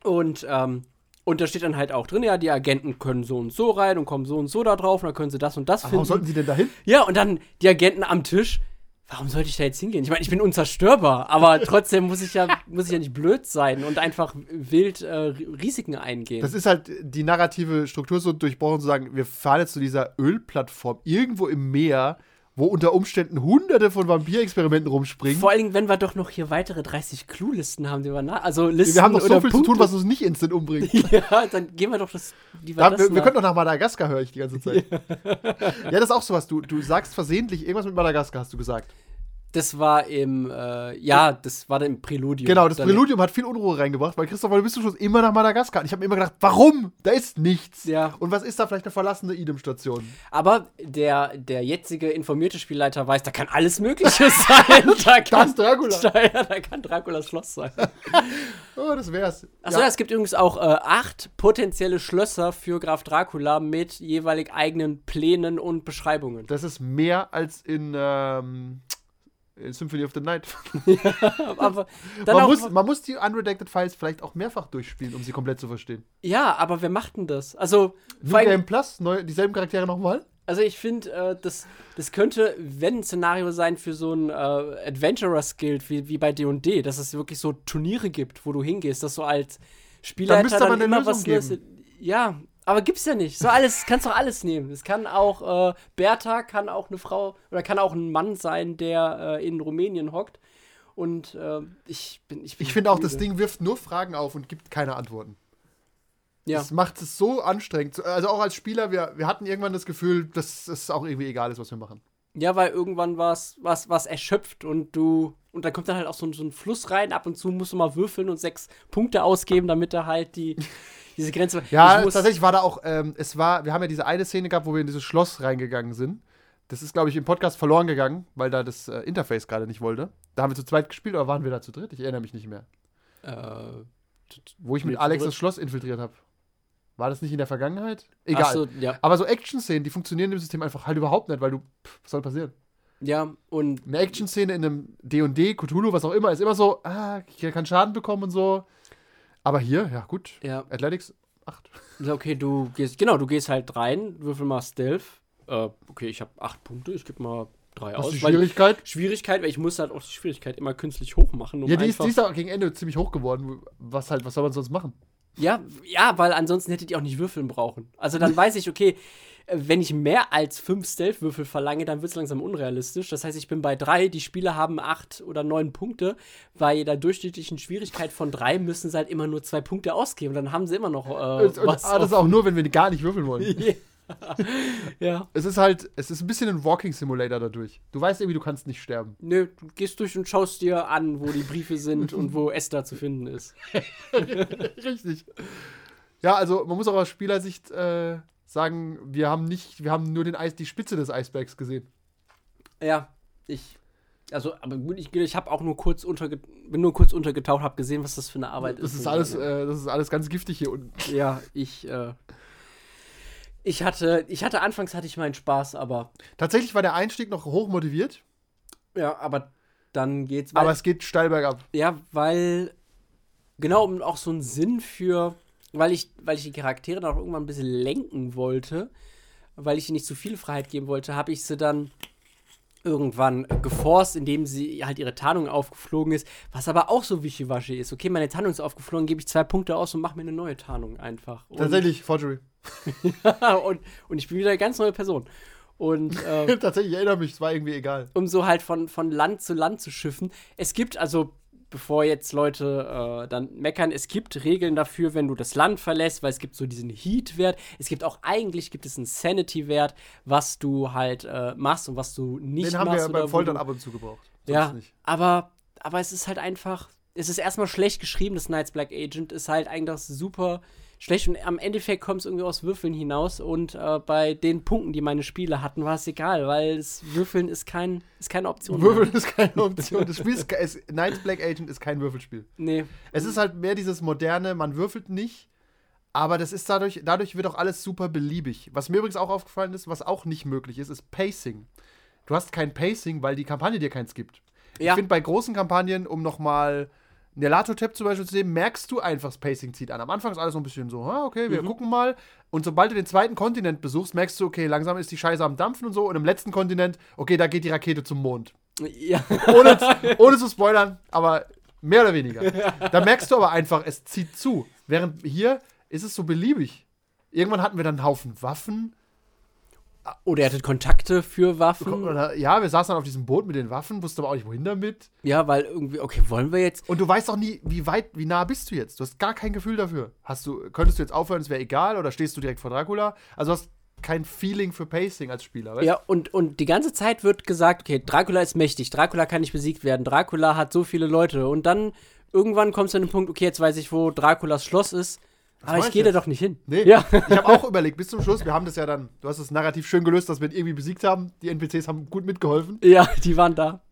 Und, ähm, und da steht dann halt auch drin, ja, die Agenten können so und so rein und kommen so und so da drauf und dann können sie das und das Aber finden. warum sollten sie denn dahin? Ja, und dann die Agenten am Tisch. Warum sollte ich da jetzt hingehen? Ich meine, ich bin unzerstörbar, aber trotzdem muss ich ja, muss ich ja nicht blöd sein und einfach wild äh, Risiken eingehen. Das ist halt die narrative Struktur so durchbrochen zu sagen, wir fahren jetzt zu dieser Ölplattform irgendwo im Meer, wo unter Umständen hunderte von Vampirexperimenten rumspringen. Vor allen Dingen, wenn wir doch noch hier weitere 30 Clue-Listen haben, die wir nach. Also Listen wir haben noch so viel zu Punkte. tun, was uns nicht instant umbringt. Ja, dann gehen wir doch das. Die Da, das wir, wir können doch nach Madagaskar, höre ich die ganze Zeit. ja, das ist auch sowas. Du, du sagst versehentlich irgendwas mit Madagaskar, hast du gesagt. Das war im. Äh, ja, das war im Präludium. Genau, das Präludium hat viel Unruhe reingebracht, weil Christopher, du bist Schluss immer nach Madagaskar. Und ich habe mir immer gedacht, warum? Da ist nichts. Ja. Und was ist da vielleicht eine verlassene Idem-Station? Aber der, der jetzige informierte Spielleiter weiß, da kann alles Mögliche sein. Da kann, ist Dracula. Ja, da kann Draculas Schloss sein. Oh, das wär's. Achso, ja. es gibt übrigens auch äh, acht potenzielle Schlösser für Graf Dracula mit jeweilig eigenen Plänen und Beschreibungen. Das ist mehr als in, ähm, in Symphony of the Night. Aber dann Man auch, muss, man muss die Unredacted Files vielleicht auch mehrfach durchspielen, um sie komplett zu verstehen. ja, aber wer macht denn das? Also, New Game Plus, neu, dieselben Charaktere nochmal? also ich finde, äh, das, das könnte, wenn ein Szenario sein für so ein äh, Adventurer-Skill wie, wie bei D&D, dass es wirklich so Turniere gibt, wo du hingehst, dass du als Spielleiter müsste aber eine Lösung Neues- Ja, aber gibt's ja nicht. So alles, kannst doch alles nehmen. Es kann auch, äh, Bertha kann auch eine Frau oder kann auch ein Mann sein, der äh, in Rumänien hockt. Und äh, ich bin, ich bin Ich finde auch, das. Ding wirft nur Fragen auf und gibt keine Antworten. Ja. Das macht es so anstrengend. Also auch als Spieler, wir, wir hatten irgendwann das Gefühl, dass es auch irgendwie egal ist, was wir machen. Ja, weil irgendwann war es was, was erschöpft und du. Und da kommt dann halt auch so, so ein Fluss rein. Ab und zu musst du mal würfeln und sechs Punkte ausgeben, damit er halt die, diese Grenze. Ja, tatsächlich war da auch, ähm, es war, wir haben ja diese eine Szene gehabt, wo wir in dieses Schloss reingegangen sind. Das ist, glaube ich, im Podcast verloren gegangen, weil da das äh, Interface gerade nicht wollte. Da haben wir zu zweit gespielt oder waren wir da zu dritt? Ich erinnere mich nicht mehr. Äh, Wo ich mit Alex das Schloss infiltriert habe. War das nicht in der Vergangenheit? Egal. so, ja. Aber so Action-Szenen, die funktionieren im System einfach halt überhaupt nicht, weil du, pff, was soll passieren? Ja, und Eine Action-Szene in einem D&D, Cthulhu, was auch immer, ist immer so, ah, ich kann Schaden bekommen und so. Aber hier, ja gut, ja. Athletics 8. Ja, Okay, du gehst, genau, du gehst halt rein, würfel mal Stealth. Äh, okay, ich habe acht Punkte, ich gebe mal drei Was aus. ist die weil- Schwierigkeit? Schwierigkeit, weil ich muss halt auch die Schwierigkeit immer künstlich hoch machen. Um Ja, die ist, die ist auch gegen Ende ziemlich hoch geworden. Was halt, was soll man sonst machen? ja, ja, weil ansonsten hättet ihr auch nicht würfeln brauchen. Also dann weiß ich, okay, wenn ich mehr als fünf Stealth-Würfel verlange, dann wird es langsam unrealistisch. Das heißt, ich bin bei drei, die Spieler haben acht oder neun Punkte. Bei der durchschnittlichen Schwierigkeit von drei müssen sie halt immer nur zwei Punkte ausgeben. Dann haben sie immer noch äh, Und, und, was. ah, das ist auch nur, wenn wir gar nicht würfeln wollen. ja. es ist halt, es ist ein bisschen ein Walking Simulator dadurch. Du weißt irgendwie, du kannst nicht sterben. Nö, du gehst durch und schaust dir an, wo die Briefe sind und wo Esther zu finden ist. Richtig. Ja, also man muss auch aus Spielersicht äh, sagen, wir haben nicht, wir haben nur den Eis, die Spitze des Eisbergs gesehen. Ja, ich. Also, aber gut, ich, ich habe auch nur kurz unterge bin nur kurz untergetaucht, habe gesehen, was das für eine Arbeit Das ist. ist alles, äh, das ist alles ganz giftig hier unten. Ja, ich, äh, ich hatte, ich hatte anfangs hatte ich meinen Spaß, aber Tatsächlich war der Einstieg noch hoch motiviert, ja, aber dann geht's weil, aber es geht steil bergab. ja, weil genau um auch so einen Sinn für, weil ich, weil ich die Charaktere dann auch irgendwann ein bisschen lenken wollte, weil ich ihnen nicht zu viel Freiheit geben wollte, habe ich sie dann irgendwann geforst, indem sie halt ihre Tarnung aufgeflogen ist, was aber auch so wischiwaschi ist. Okay, meine Tarnung ist aufgeflogen, gebe ich zwei Punkte aus und mache mir eine neue Tarnung einfach. Und, Tatsächlich, Forgery. und, und ich bin wieder eine ganz neue Person. Und äh, Tatsächlich, ich erinnere mich, es war irgendwie egal. um so halt von, von Land zu Land zu schiffen. Es gibt also, bevor jetzt Leute äh, dann meckern, es gibt Regeln dafür, wenn du das Land verlässt, weil es gibt so diesen Heat-Wert. Es gibt auch eigentlich gibt es einen Sanity-Wert, was du halt äh, machst und was du nicht Den haben machst. wir oder beim Foltern ab und zu gebraucht. Sonst Ja, nicht. aber, aber es ist halt einfach, es ist erstmal schlecht geschrieben, das Knights Black Agent ist halt eigentlich super schlecht und am Endeffekt kommt es irgendwie aus Würfeln hinaus und äh, bei den Punkten, die meine Spiele hatten, war es egal, weil das Würfeln ist, kein, ist keine Option. Würfeln ist keine Option. Das Spiel ist, ist Knights Black Agent ist kein Würfelspiel. Nee. Es ist halt mehr dieses moderne, man würfelt nicht, aber das ist dadurch, dadurch wird auch alles super beliebig. Was mir übrigens auch aufgefallen ist, was auch nicht möglich ist, ist Pacing. Du hast kein Pacing, weil die Kampagne dir keins gibt. Ja. Ich finde, bei großen Kampagnen, um nochmal Nelato-Tab zum Beispiel zu sehen, merkst du einfach, das Pacing zieht an. Am Anfang ist alles so ein bisschen so, ah, okay, wir gucken mal. Und sobald du den zweiten Kontinent besuchst, merkst du, okay, langsam ist die Scheiße am Dampfen und so. Und im letzten Kontinent, okay, da geht die Rakete zum Mond. Ja. Ohne, ohne zu spoilern, aber mehr oder weniger. Da merkst du aber einfach, es zieht zu. Während hier ist es so beliebig. Irgendwann hatten wir dann einen Haufen Waffen. Oder ihr hattet Kontakte für Waffen. Oder, ja, wir saßen dann auf diesem Boot mit den Waffen, wussten aber auch nicht, wohin damit. Ja, weil irgendwie, okay, wollen wir jetzt. Und du weißt auch nie, wie weit, wie nah bist du jetzt. Du hast gar kein Gefühl dafür. Hast du, könntest du jetzt aufhören, es wäre egal, oder stehst du direkt vor Dracula? Also du hast kein Feeling für Pacing als Spieler, weißt Ja, und, und die ganze Zeit wird gesagt, okay, Dracula ist mächtig, Dracula kann nicht besiegt werden, Dracula hat so viele Leute. Und dann irgendwann kommst du an den Punkt, okay, jetzt weiß ich, wo Draculas Schloss ist. Aber mach ich ich gehe da doch nicht hin. Nee, Ja. ich habe auch überlegt, bis zum Schluss, wir haben das ja dann, du hast das Narrativ schön gelöst, dass wir ihn irgendwie besiegt haben. Die NPCs haben gut mitgeholfen. Ja, die waren da.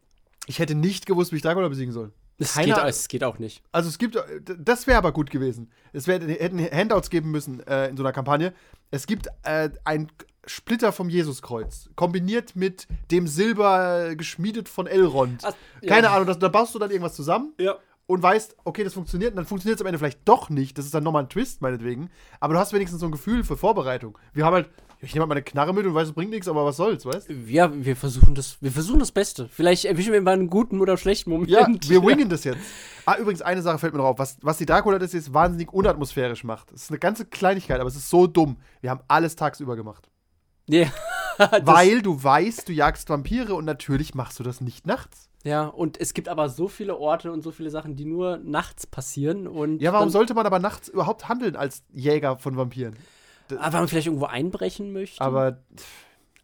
Ich hätte nicht gewusst, wie ich Dracula besiegen soll. Es geht, es geht auch nicht. Also es gibt, das wäre aber gut gewesen. Es wär, hätten Handouts geben müssen äh, in so einer Kampagne. Es gibt äh, ein Splitter vom Jesuskreuz, kombiniert mit dem Silber äh, geschmiedet von Elrond. Ach, ja. Keine Ahnung, das, da baust du dann irgendwas zusammen Ja. Und weißt, okay, das funktioniert, und dann funktioniert es am Ende vielleicht doch nicht. Das ist dann nochmal ein Twist, meinetwegen. Aber du hast wenigstens so ein Gefühl für Vorbereitung. Wir haben halt, ich nehme halt meine Knarre mit und weiß, es bringt nichts, aber was soll's, weißt Ja, wir versuchen das, wir versuchen das Beste. Vielleicht erwischen wir mal einen guten oder schlechten Moment. Ja, wir wingen das jetzt. Ah, übrigens, eine Sache fällt mir noch auf. Was, was die Dracula das jetzt wahnsinnig unatmosphärisch macht. Das ist eine ganze Kleinigkeit, aber es ist so dumm. Wir haben alles tagsüber gemacht. Ja. Weil du weißt, du jagst Vampire und natürlich machst du das nicht nachts. Ja, und es gibt aber so viele Orte und so viele Sachen, die nur nachts passieren. Und Ja, warum sollte man aber nachts überhaupt handeln als Jäger von Vampiren? Aber weil man vielleicht irgendwo einbrechen möchte. Aber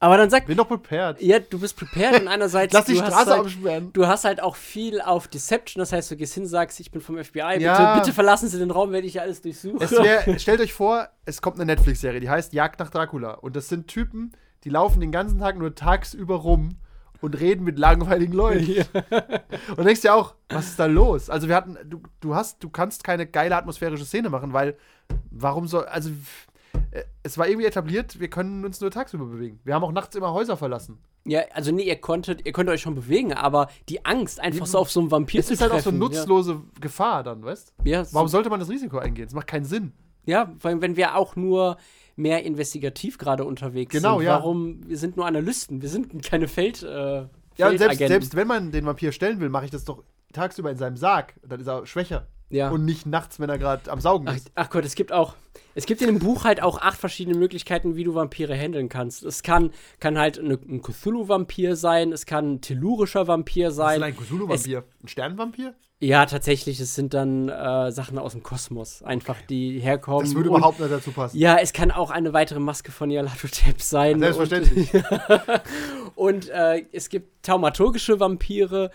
aber dann sagt, bin doch prepared. ja, du bist prepared und einerseits. Lass die du hast Straße halt, absperren. Du hast halt auch viel auf Deception, das heißt, du gehst hin, sagst, ich bin vom FBI, bitte, Ja. bitte verlassen Sie den Raum, werde ich alles durchsuchen. Wär, stellt euch vor, es kommt eine Netflix-Serie, die heißt Jagd nach Dracula. Und das sind Typen, die laufen den ganzen Tag nur tagsüber rum und reden mit langweiligen Leuten. Und denkst dir auch, was ist da los? Also wir hatten, du, du hast, du kannst keine geile atmosphärische Szene machen, weil warum soll, also äh, es war irgendwie etabliert, wir können uns nur tagsüber bewegen. Wir haben auch nachts immer Häuser verlassen. ja, also nee, ihr konntet, ihr konntet euch schon bewegen, aber die Angst, einfach so auf so einen Vampir Es zu ist halt auch so treffen, nutzlose Gefahr dann, weißt Ja, ja, so, Warum sollte man das Risiko eingehen? Das macht keinen Sinn. ja, weil wenn wir auch nur mehr investigativ gerade unterwegs Genau, sind, ja. warum, wir sind nur Analysten, wir sind keine Feld, äh, Ja, und selbst, selbst wenn man den Vampir stellen will, mache ich das doch tagsüber in seinem Sarg. Dann ist er schwächer. Ja. Und nicht nachts, wenn er gerade am Saugen Ach, ist. ach Gott, es gibt auch, es gibt in dem Buch halt auch acht verschiedene Möglichkeiten, wie du Vampire handeln kannst. Es kann, kann halt eine, ein Cthulhu-Vampir sein, es kann ein tellurischer Vampir Was ist sein. ein Cthulhu-Vampir? Ein Sternenvampir? Ja, tatsächlich, es sind dann äh, Sachen aus dem Kosmos, einfach die herkommen. Das würde und- überhaupt nicht dazu passen. Ja, es kann auch eine weitere Maske von Yalatotep sein. Selbstverständlich. Und, und äh, es gibt taumaturgische Vampire,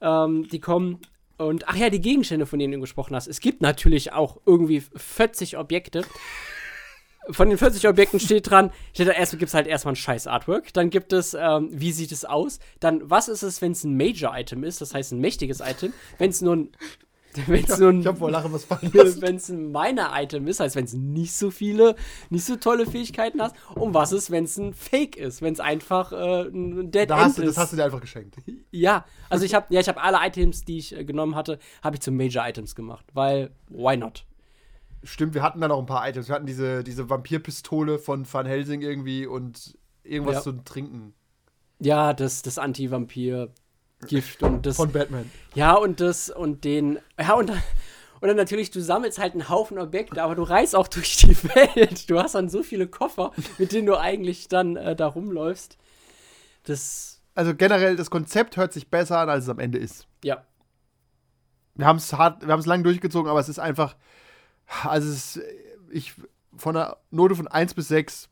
ähm, die kommen. Und ach ja, die Gegenstände, von denen du gesprochen hast. Es gibt natürlich auch irgendwie 40 Objekte. Von den 40 Objekten steht dran, steht da erst gibt es halt erstmal ein scheiß Artwork. Dann gibt es, ähm, wie sieht es aus? Dann, was ist es, wenn es ein Major-Item ist? Das heißt ein mächtiges Item. Wenn es nur ein. Wenn es nur ein Ich hab vor Lachen was wenn es ein Miner-Item ist, heißt, wenn es nicht so viele, nicht so tolle Fähigkeiten hast. Und was ist, wenn es ein Fake ist, wenn es einfach äh, ein Dead Da End du, ist. das hast du dir einfach geschenkt. ja, also ich habe ja, ich habe alle Items, die ich äh, genommen hatte, habe ich zu Major-Items gemacht, weil why not? Stimmt, wir hatten da noch ein paar Items. Wir hatten diese, diese Vampirpistole von Van Helsing irgendwie und irgendwas Ja. zu trinken. Ja, das, das Anti-Vampir-Gift und das. Von Batman. Ja, und das und den. Ja, und dann, und dann natürlich, du sammelst halt einen Haufen Objekte, aber du reist auch durch die Welt. Du hast dann so viele Koffer, mit denen du eigentlich dann äh, da rumläufst. Das. Also generell, das Konzept hört sich besser an, als es am Ende ist. Ja. Wir haben es hart, wir haben es lang durchgezogen, aber es ist einfach, also es ist, ich, von einer Note von 1 bis 6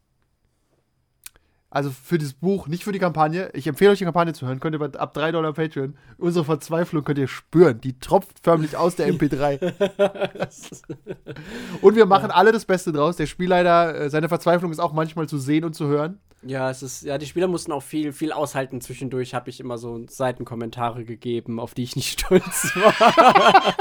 Also für das Buch, nicht für die Kampagne. Ich empfehle euch die Kampagne zu hören. Könnt ihr ab 3 Dollar Patreon. Unsere Verzweiflung könnt ihr spüren. Die tropft förmlich aus der MP3. und wir machen alle das Beste draus. Der Spielleiter, äh, seine Verzweiflung ist auch manchmal zu sehen und zu hören. Ja, es ist, ja, die Spieler mussten auch viel, viel aushalten. Zwischendurch habe ich immer so Seitenkommentare gegeben, auf die ich nicht stolz war.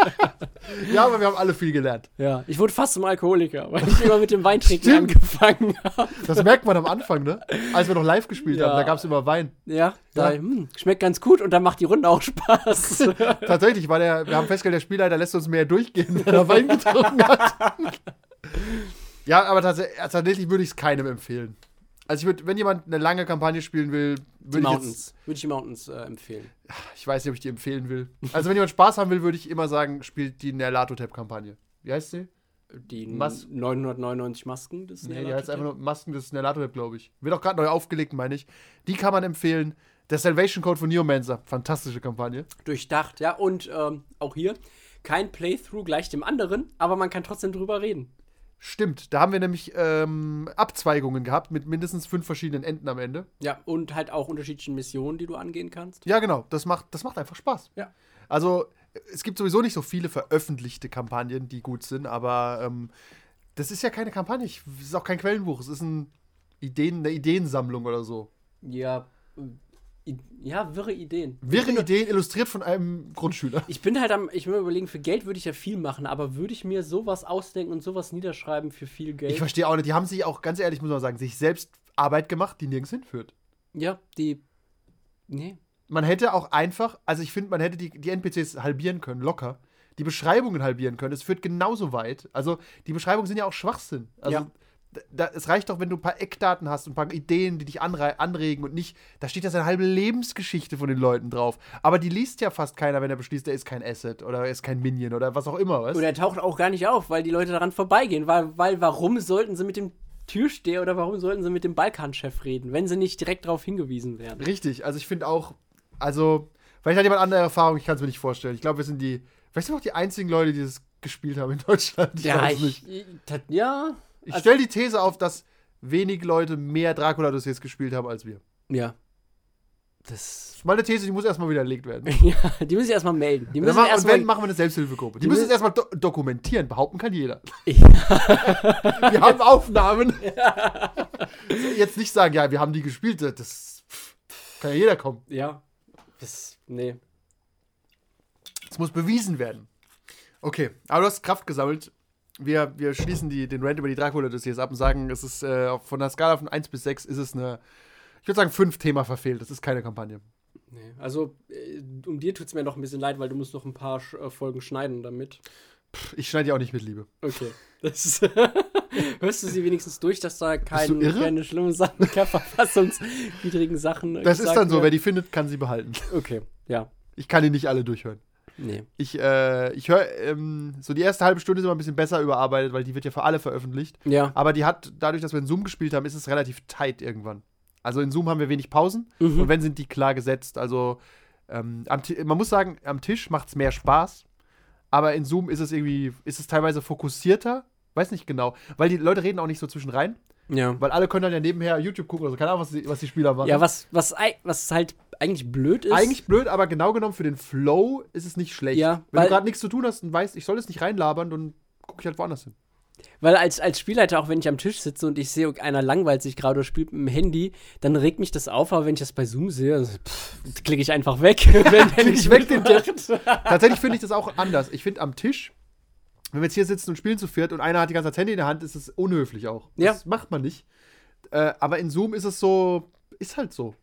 Ja, aber wir haben alle viel gelernt. ja, ich wurde fast zum Alkoholiker, weil ich immer mit dem Weintrinken angefangen habe. Das merkt man am Anfang, ne? Als wir noch live gespielt Ja. haben, da gab es immer Wein. Ja, da, Ja. Hm, schmeckt ganz gut und dann macht die Runde auch Spaß. Tatsächlich, weil der, wir haben festgestellt, der Spielleiter lässt uns mehr durchgehen, wenn er Wein getrunken hat. ja, aber tats tatsächlich würde ich es keinem empfehlen. Also ich würde, wenn jemand eine lange Kampagne spielen will, würde ich jetzt, Mountains. Würde ich die Mountains äh, empfehlen. ich weiß nicht, ob ich die empfehlen will. Also wenn jemand Spaß haben will, würde ich immer sagen, spielt die Nerlato-Tab-Kampagne. Wie heißt sie? Die Mas- 999 Masken des Nee, die heißt einfach nur Masken des Nerlato-Tab, glaube ich. Wird auch gerade neu aufgelegt, meine ich. Die kann man empfehlen. Der Salvation Code von Neomancer, fantastische Kampagne. Durchdacht, ja. Und ähm, auch hier kein Playthrough gleich dem anderen, aber man kann trotzdem drüber reden. Stimmt, da haben wir nämlich ähm, Abzweigungen gehabt mit mindestens fünf verschiedenen Enden am Ende. Ja, und halt auch unterschiedliche Missionen, die du angehen kannst. Ja, genau. Das macht, das macht einfach Spaß. Ja. Also, es gibt sowieso nicht so viele veröffentlichte Kampagnen, die gut sind, aber ähm, das ist ja keine Kampagne. Es ist auch kein Quellenbuch. Es ist ein Ideen, eine Ideensammlung oder so. Ja, ja, wirre Ideen. Wirre Ideen illustriert von einem Grundschüler. Ich bin halt am, ich will mir überlegen, für Geld würde ich ja viel machen, aber würde ich mir sowas ausdenken und sowas niederschreiben für viel Geld? Ich verstehe auch nicht. Die haben sich auch, ganz ehrlich, muss man sagen, sich selbst Arbeit gemacht, die nirgends hinführt. ja, die. Nee. Man hätte auch einfach, also ich finde, man hätte die, die NPCs halbieren können, locker. Die Beschreibungen halbieren können. Es führt genauso weit. Also, die Beschreibungen sind ja auch Schwachsinn. Also, Ja. Da, es reicht doch, wenn du ein paar Eckdaten hast und ein paar Ideen, die dich anregen und nicht, da steht ja seine halbe Lebensgeschichte von den Leuten drauf. Aber die liest ja fast keiner, wenn er beschließt, er ist kein Asset oder er ist kein Minion oder was auch immer, was? Oder er taucht auch gar nicht auf, weil die Leute daran vorbeigehen. Weil, weil warum sollten sie mit dem Türsteher oder warum sollten sie mit dem Balkanchef reden, wenn sie nicht direkt darauf hingewiesen werden? Richtig, also ich finde auch, also, vielleicht hat jemand andere Erfahrung, ich kann es mir nicht vorstellen. Ich glaube, wir sind die, weißt du noch, die einzigen Leute, die das gespielt haben in Deutschland. Ich ja, ich, ich, ja. Ich Also- stelle die These auf, dass wenig Leute mehr Dracula-Dossiers gespielt haben als wir. Ja. Das. Ist mal eine These, die muss erstmal widerlegt werden. ja, die müssen sich erstmal melden. Die Und, müssen dann, ma- und wenn, machen wir eine Selbsthilfegruppe. Die, Die müssen es erstmal do dokumentieren. Behaupten kann jeder. wir haben Aufnahmen. Jetzt nicht sagen, ja, wir haben die gespielt. Das kann ja jeder kommen. Ja. Das. Nee. Es muss bewiesen werden. Okay, aber du hast Kraft gesammelt. Wir, wir schließen die, den Rant über die Dracula-Dossiers ab und sagen, es ist äh, von der Skala von 1 bis 6 ist es eine, ich würde sagen, 5 Thema verfehlt. Das ist keine Kampagne. nee. Also, äh, um dir tut es mir noch ein bisschen leid, weil du musst noch ein paar Sch äh, Folgen schneiden damit. Ich schneide ja auch nicht mit Liebe. Okay. Das ist Hörst du sie wenigstens durch, dass da kein, keine schlimmen Sachen, keine verfassungswidrigen Sachen. äh, Das ist dann so, wer die findet, kann sie behalten. Okay, ja. Ich kann die nicht alle durchhören. Nee. Ich, äh, ich höre, ähm, so die erste halbe Stunde ist immer ein bisschen besser überarbeitet, weil die wird ja für alle veröffentlicht. Ja. Aber die hat, dadurch, dass wir in Zoom gespielt haben, ist es relativ tight irgendwann. Also in Zoom haben wir wenig Pausen Mhm. und wenn sind die klar gesetzt. Also ähm, man muss sagen, am Tisch macht es mehr Spaß, aber in Zoom ist es irgendwie, ist es teilweise fokussierter. Weiß nicht genau, weil die Leute reden auch nicht so zwischen rein, Ja. weil alle können dann ja nebenher YouTube gucken, also keine Ahnung, was die, was die Spieler machen. Ja, was, was, was halt eigentlich blöd ist. Eigentlich blöd, aber genau genommen für den Flow ist es nicht schlecht. Ja, Wenn du gerade nichts zu tun hast und weißt, ich soll es nicht reinlabern, dann gucke ich halt woanders hin. Weil als, als Spielleiter, auch wenn ich am Tisch sitze und ich sehe, einer langweilt sich gerade oder spielt mit dem Handy, dann regt mich das auf, aber wenn ich das bei Zoom sehe, also, pff, klicke ich einfach weg. wenn ich weg den. Tatsächlich finde ich das auch anders. Ich finde am Tisch, wenn wir jetzt hier sitzen und spielen zu viert und einer hat die ganze Zeit das Handy in der Hand, ist es unhöflich auch. Ja. Das macht man nicht. Äh, aber in Zoom ist es so, ist halt so.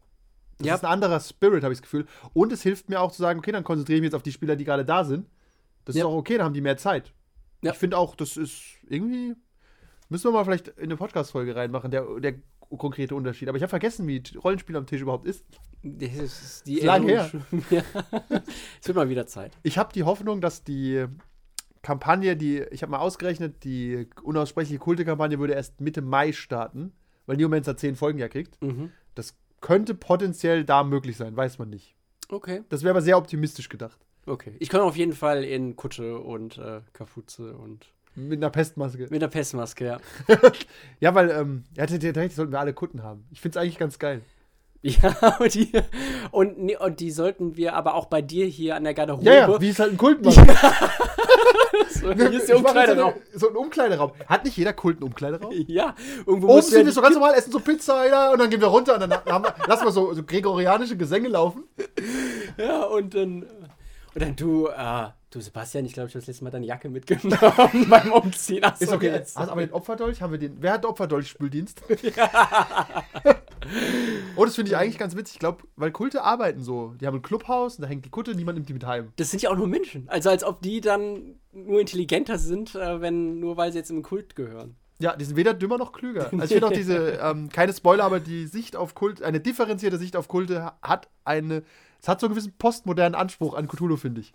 Das Ja. ist ein anderer Spirit, habe ich das Gefühl. Und es hilft mir auch zu sagen, okay, dann konzentriere ich mich jetzt auf die Spieler, die gerade da sind. Das Ja. ist auch okay, dann haben die mehr Zeit. Ja. Ich finde auch, das ist irgendwie. Müssen wir mal vielleicht in eine Podcast-Folge reinmachen, der, der konkrete Unterschied. Aber ich habe vergessen, wie Rollenspiel am Tisch überhaupt ist. Das ist die lang Ja. Es wird mal wieder Zeit. Ich habe die Hoffnung, dass die Kampagne, die, ich habe mal ausgerechnet, die unaussprechliche Kulte-Kampagne würde erst Mitte Mai starten, weil Neomancer 10 Folgen ja kriegt. Mhm. Das könnte potenziell da möglich sein, weiß man nicht. Okay. Das wäre aber sehr optimistisch gedacht. Okay. Ich komme auf jeden Fall in Kutsche und äh, Kapuze und Mit einer Pestmaske. Mit der Pestmaske, ja. Ja, weil, ähm, ja, tatsächlich sollten wir alle Kutten haben. Ich finde es eigentlich ganz geil. Ja, und die, und, nee, und die sollten wir aber auch bei dir hier an der Garderobe. Ja, ja, wie es halt ein Kult macht. so, hier ist der Umkleideraum. So, ein Umkleideraum. Hat nicht jeder Kult einen Umkleideraum? Ja, irgendwo Oben sind ja wir so ganz normal, essen so Pizza ja, und dann gehen wir runter und dann haben wir, lassen wir so, so gregorianische Gesänge laufen. Ja, und dann. Und dann du, äh, du Sebastian, ich glaube, ich habe das letzte Mal deine Jacke mitgenommen beim Umziehen. Ach so, Ist okay. jetzt. Hast aber den Opferdolch? Haben wir den? Wer hat den Opferdolch-Spüldienst? oh, das finde ich eigentlich ganz witzig. Ich glaube, weil Kulte arbeiten so. Die haben ein Clubhaus und da hängt die Kutte, niemand nimmt die mit heim. Das sind ja auch nur Menschen. Also als ob die dann nur intelligenter sind, äh, wenn nur weil sie jetzt im Kult gehören. Ja, die sind weder dümmer noch klüger. Also ich finde auch diese, ähm, keine Spoiler, aber die Sicht auf Kult, eine differenzierte Sicht auf Kulte ha- hat eine, es hat so einen gewissen postmodernen Anspruch an Cthulhu, finde ich.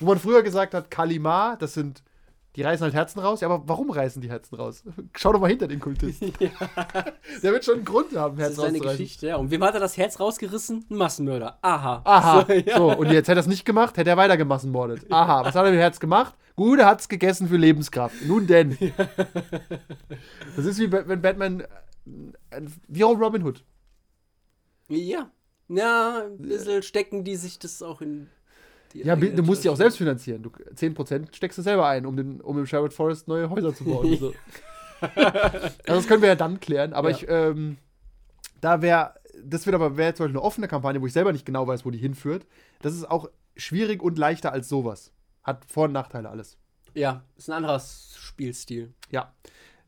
Wo man früher gesagt hat, Kalimar, das sind, die reißen halt Herzen raus. Ja, aber warum reißen die Herzen raus? Schau doch mal hinter den Kultist. Der wird schon einen Grund haben, Das Herz ist eine rauszureißen. Geschichte, ja. Und wem hat er das Herz rausgerissen? Ein Massenmörder. Aha. Aha, So, ja. so, und jetzt hätte er es nicht gemacht, hätte er weiter gemassenmordet. Aha, was hat er mit dem Herz gemacht? Gut, er hat es gegessen für Lebenskraft. Nun denn. Das ist wie wenn Batman, äh, wie auch Robin Hood. Ja. Ja, ein bisschen stecken die sich das auch in. Die Ja, du musst dich auch selbst finanzieren. Du, 10% steckst du selber ein, um, den, um im Sherwood Forest neue Häuser zu bauen. so. also das können wir ja dann klären, aber Ja. ich, ähm, da wäre, das wird aber, wäre zum Beispiel eine offene Kampagne, wo ich selber nicht genau weiß, wo die hinführt. Das ist auch schwierig und leichter als sowas. Hat Vor- und Nachteile alles. Ja, ist ein anderer Spielstil. Ja.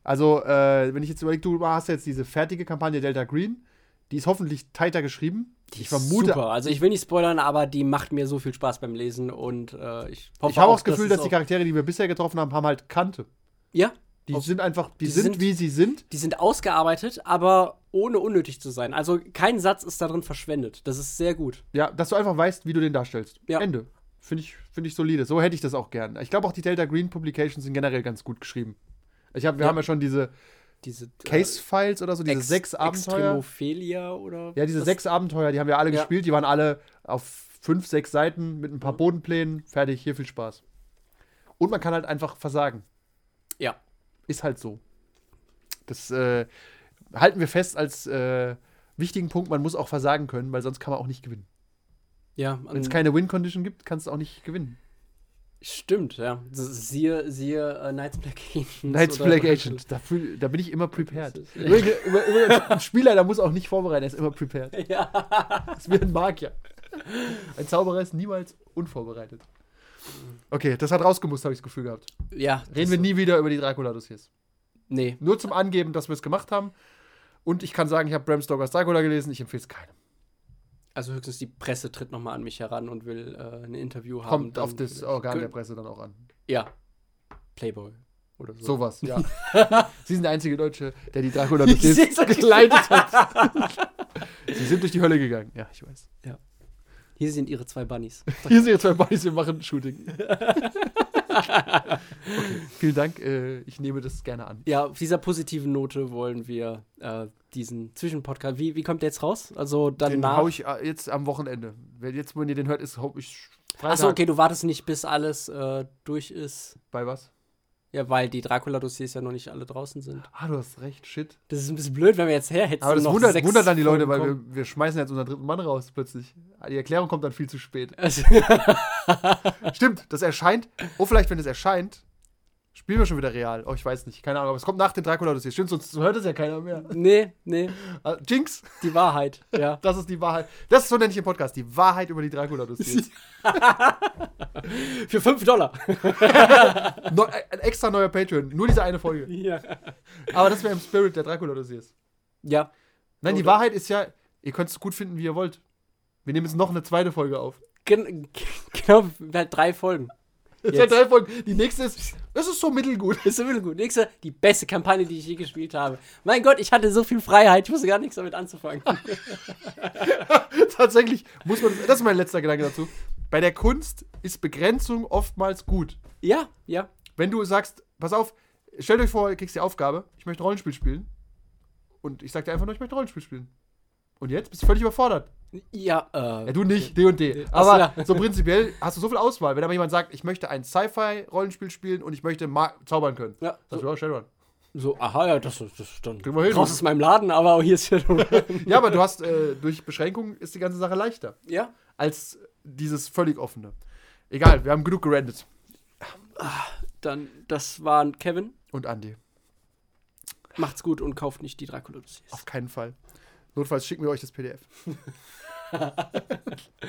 Also, äh, wenn ich jetzt überlege, du hast jetzt diese fertige Kampagne Delta Green, die ist hoffentlich tighter geschrieben. Die ich vermute, Super. Also ich will nicht spoilern, aber die macht mir so viel Spaß beim Lesen und äh, ich hoffe ich habe auch das dass Gefühl, es dass die auch- Charaktere, die wir bisher getroffen haben, haben halt Kante. Ja, Die Auf- sind einfach, die, die sind, sind- wie sie sind. die sind ausgearbeitet, aber ohne unnötig zu sein. Also kein Satz ist darin verschwendet. Das ist sehr gut. Ja, dass du einfach weißt, wie du den darstellst. Ja. Ende. Finde ich, find ich solide. So hätte ich das auch gern. Ich glaube auch die Delta Green Publications sind generell ganz gut geschrieben. Ich hab, wir Ja. haben ja schon diese Diese Case-Files oder so, diese Ex- sechs Abenteuer. Extremophilia oder Ja, diese sechs Abenteuer, die haben wir alle Ja. gespielt. Die waren alle auf fünf, sechs Seiten mit ein paar Bodenplänen. Fertig, hier viel Spaß. Und man kann halt einfach versagen. Ja. Ist halt so. Das äh, halten wir fest als äh, wichtigen Punkt. Man muss auch versagen können, weil sonst kann man auch nicht gewinnen. Ja, Wenn es keine Win-Condition gibt, kannst du auch nicht gewinnen. Stimmt, ja. Siehe, siehe äh, Knights Black Agent. Knights Black Agent, da, fühl, da bin ich immer prepared. Übrigens, über, über, ein Spieler, der muss auch nicht vorbereiten, er ist immer prepared. Ja. Das wie ein Magier. Ein Zauberer ist niemals unvorbereitet. Okay, das hat rausgemusst, habe ich das Gefühl gehabt. ja. Reden wir nie wieder über die Dracula-Dossiers. Nee. Nur zum Angeben, dass wir es gemacht haben. Und ich kann sagen, ich habe Bram Stokers Dracula gelesen, ich empfehle es keinem. Also höchstens die Presse tritt nochmal an mich heran und will äh, ein Interview haben. Kommt dann auf das. Organ der Presse dann auch an. Ja. Playboy. Oder so. Sowas, ja. Sie sind der einzige Deutsche, der die Ich seh's euch. geleitet hat. Sie sind durch die Hölle gegangen. Ja, ich weiß. Hier sind ihre zwei Bunnies. Hier sind jetzt zwei Buddies, wir machen ein Shooting. okay, vielen Dank. Äh, ich nehme das gerne an. Ja, auf dieser positiven Note wollen wir äh, diesen Zwischenpodcast. Wie, wie kommt der jetzt raus? Also dann Den hau ich äh, jetzt am Wochenende. Wenn jetzt, wenn ihr den hört, ist hau ich Freitag. Achso, okay, du wartest nicht, bis alles äh, durch ist. Bei was? Ja, weil die Dracula-Dossiers ja noch nicht alle draußen sind. Ah, du hast recht, shit. Das ist ein bisschen blöd, wenn wir jetzt herhetzen. Aber das wundert, wundert dann die Leute, weil wir, wir schmeißen jetzt unseren dritten Mann raus plötzlich. Die Erklärung kommt dann viel zu spät. Also, Stimmt, das erscheint. Oh, vielleicht, wenn es erscheint, spielen wir schon wieder real. Oh, ich weiß nicht. Keine Ahnung, aber es kommt nach den Dracula Dossiers. Stimmt, sonst hört es ja keiner mehr. nee, nee, Ah, Jinx, die Wahrheit, ja. das ist die Wahrheit. Das ist so nenne ich den Podcast. Die Wahrheit über die Dracula Dossiers. Für 5 Dollar. Neu, ein extra neuer Patreon. Nur diese eine Folge. ja. Aber das wäre im Spirit der Dracula Dossiers. Ja. Nein, die Wahrheit ist ja, ihr könnt es gut finden, wie ihr wollt. Wir nehmen jetzt noch eine zweite Folge auf. Gen genau, halt drei Folgen. Jetzt Jetzt. sind drei Folgen. Die nächste ist, das ist so mittelgut. Ist immer gut. Nächste, die beste Kampagne, die ich je gespielt habe. Mein Gott, ich hatte so viel Freiheit, ich wusste gar nichts damit anzufangen. Tatsächlich muss man, das ist mein letzter Gedanke dazu. Bei der Kunst ist Begrenzung oftmals gut. ja, ja. Wenn du sagst, pass auf, stellt euch vor, ihr kriegst die Aufgabe, ich möchte Rollenspiel spielen. Und ich sag dir einfach nur, ich möchte Rollenspiel spielen. Und jetzt bist du völlig überfordert. Ja, äh. Ja, du nicht, D und D. So, Aber ja. so prinzipiell hast du so viel Auswahl. Wenn aber jemand sagt, ich möchte ein Sci-Fi-Rollenspiel spielen und ich möchte zaubern können. Ja, Sagst du, ja, Shadowrun. So, aha, ja, das, ist- das dann Kriegen wir hin. raus aus meinem Laden, aber hier ist Shadowrun. Ja, aber du hast, äh, durch Beschränkungen ist die ganze Sache leichter. ja? Als dieses völlig offene. Egal, wir haben genug gerandet. Dann, das waren Kevin. Und Andy. Macht's gut und kauft nicht die Dracula. Auf keinen Fall. Notfalls schicken wir euch das PDF.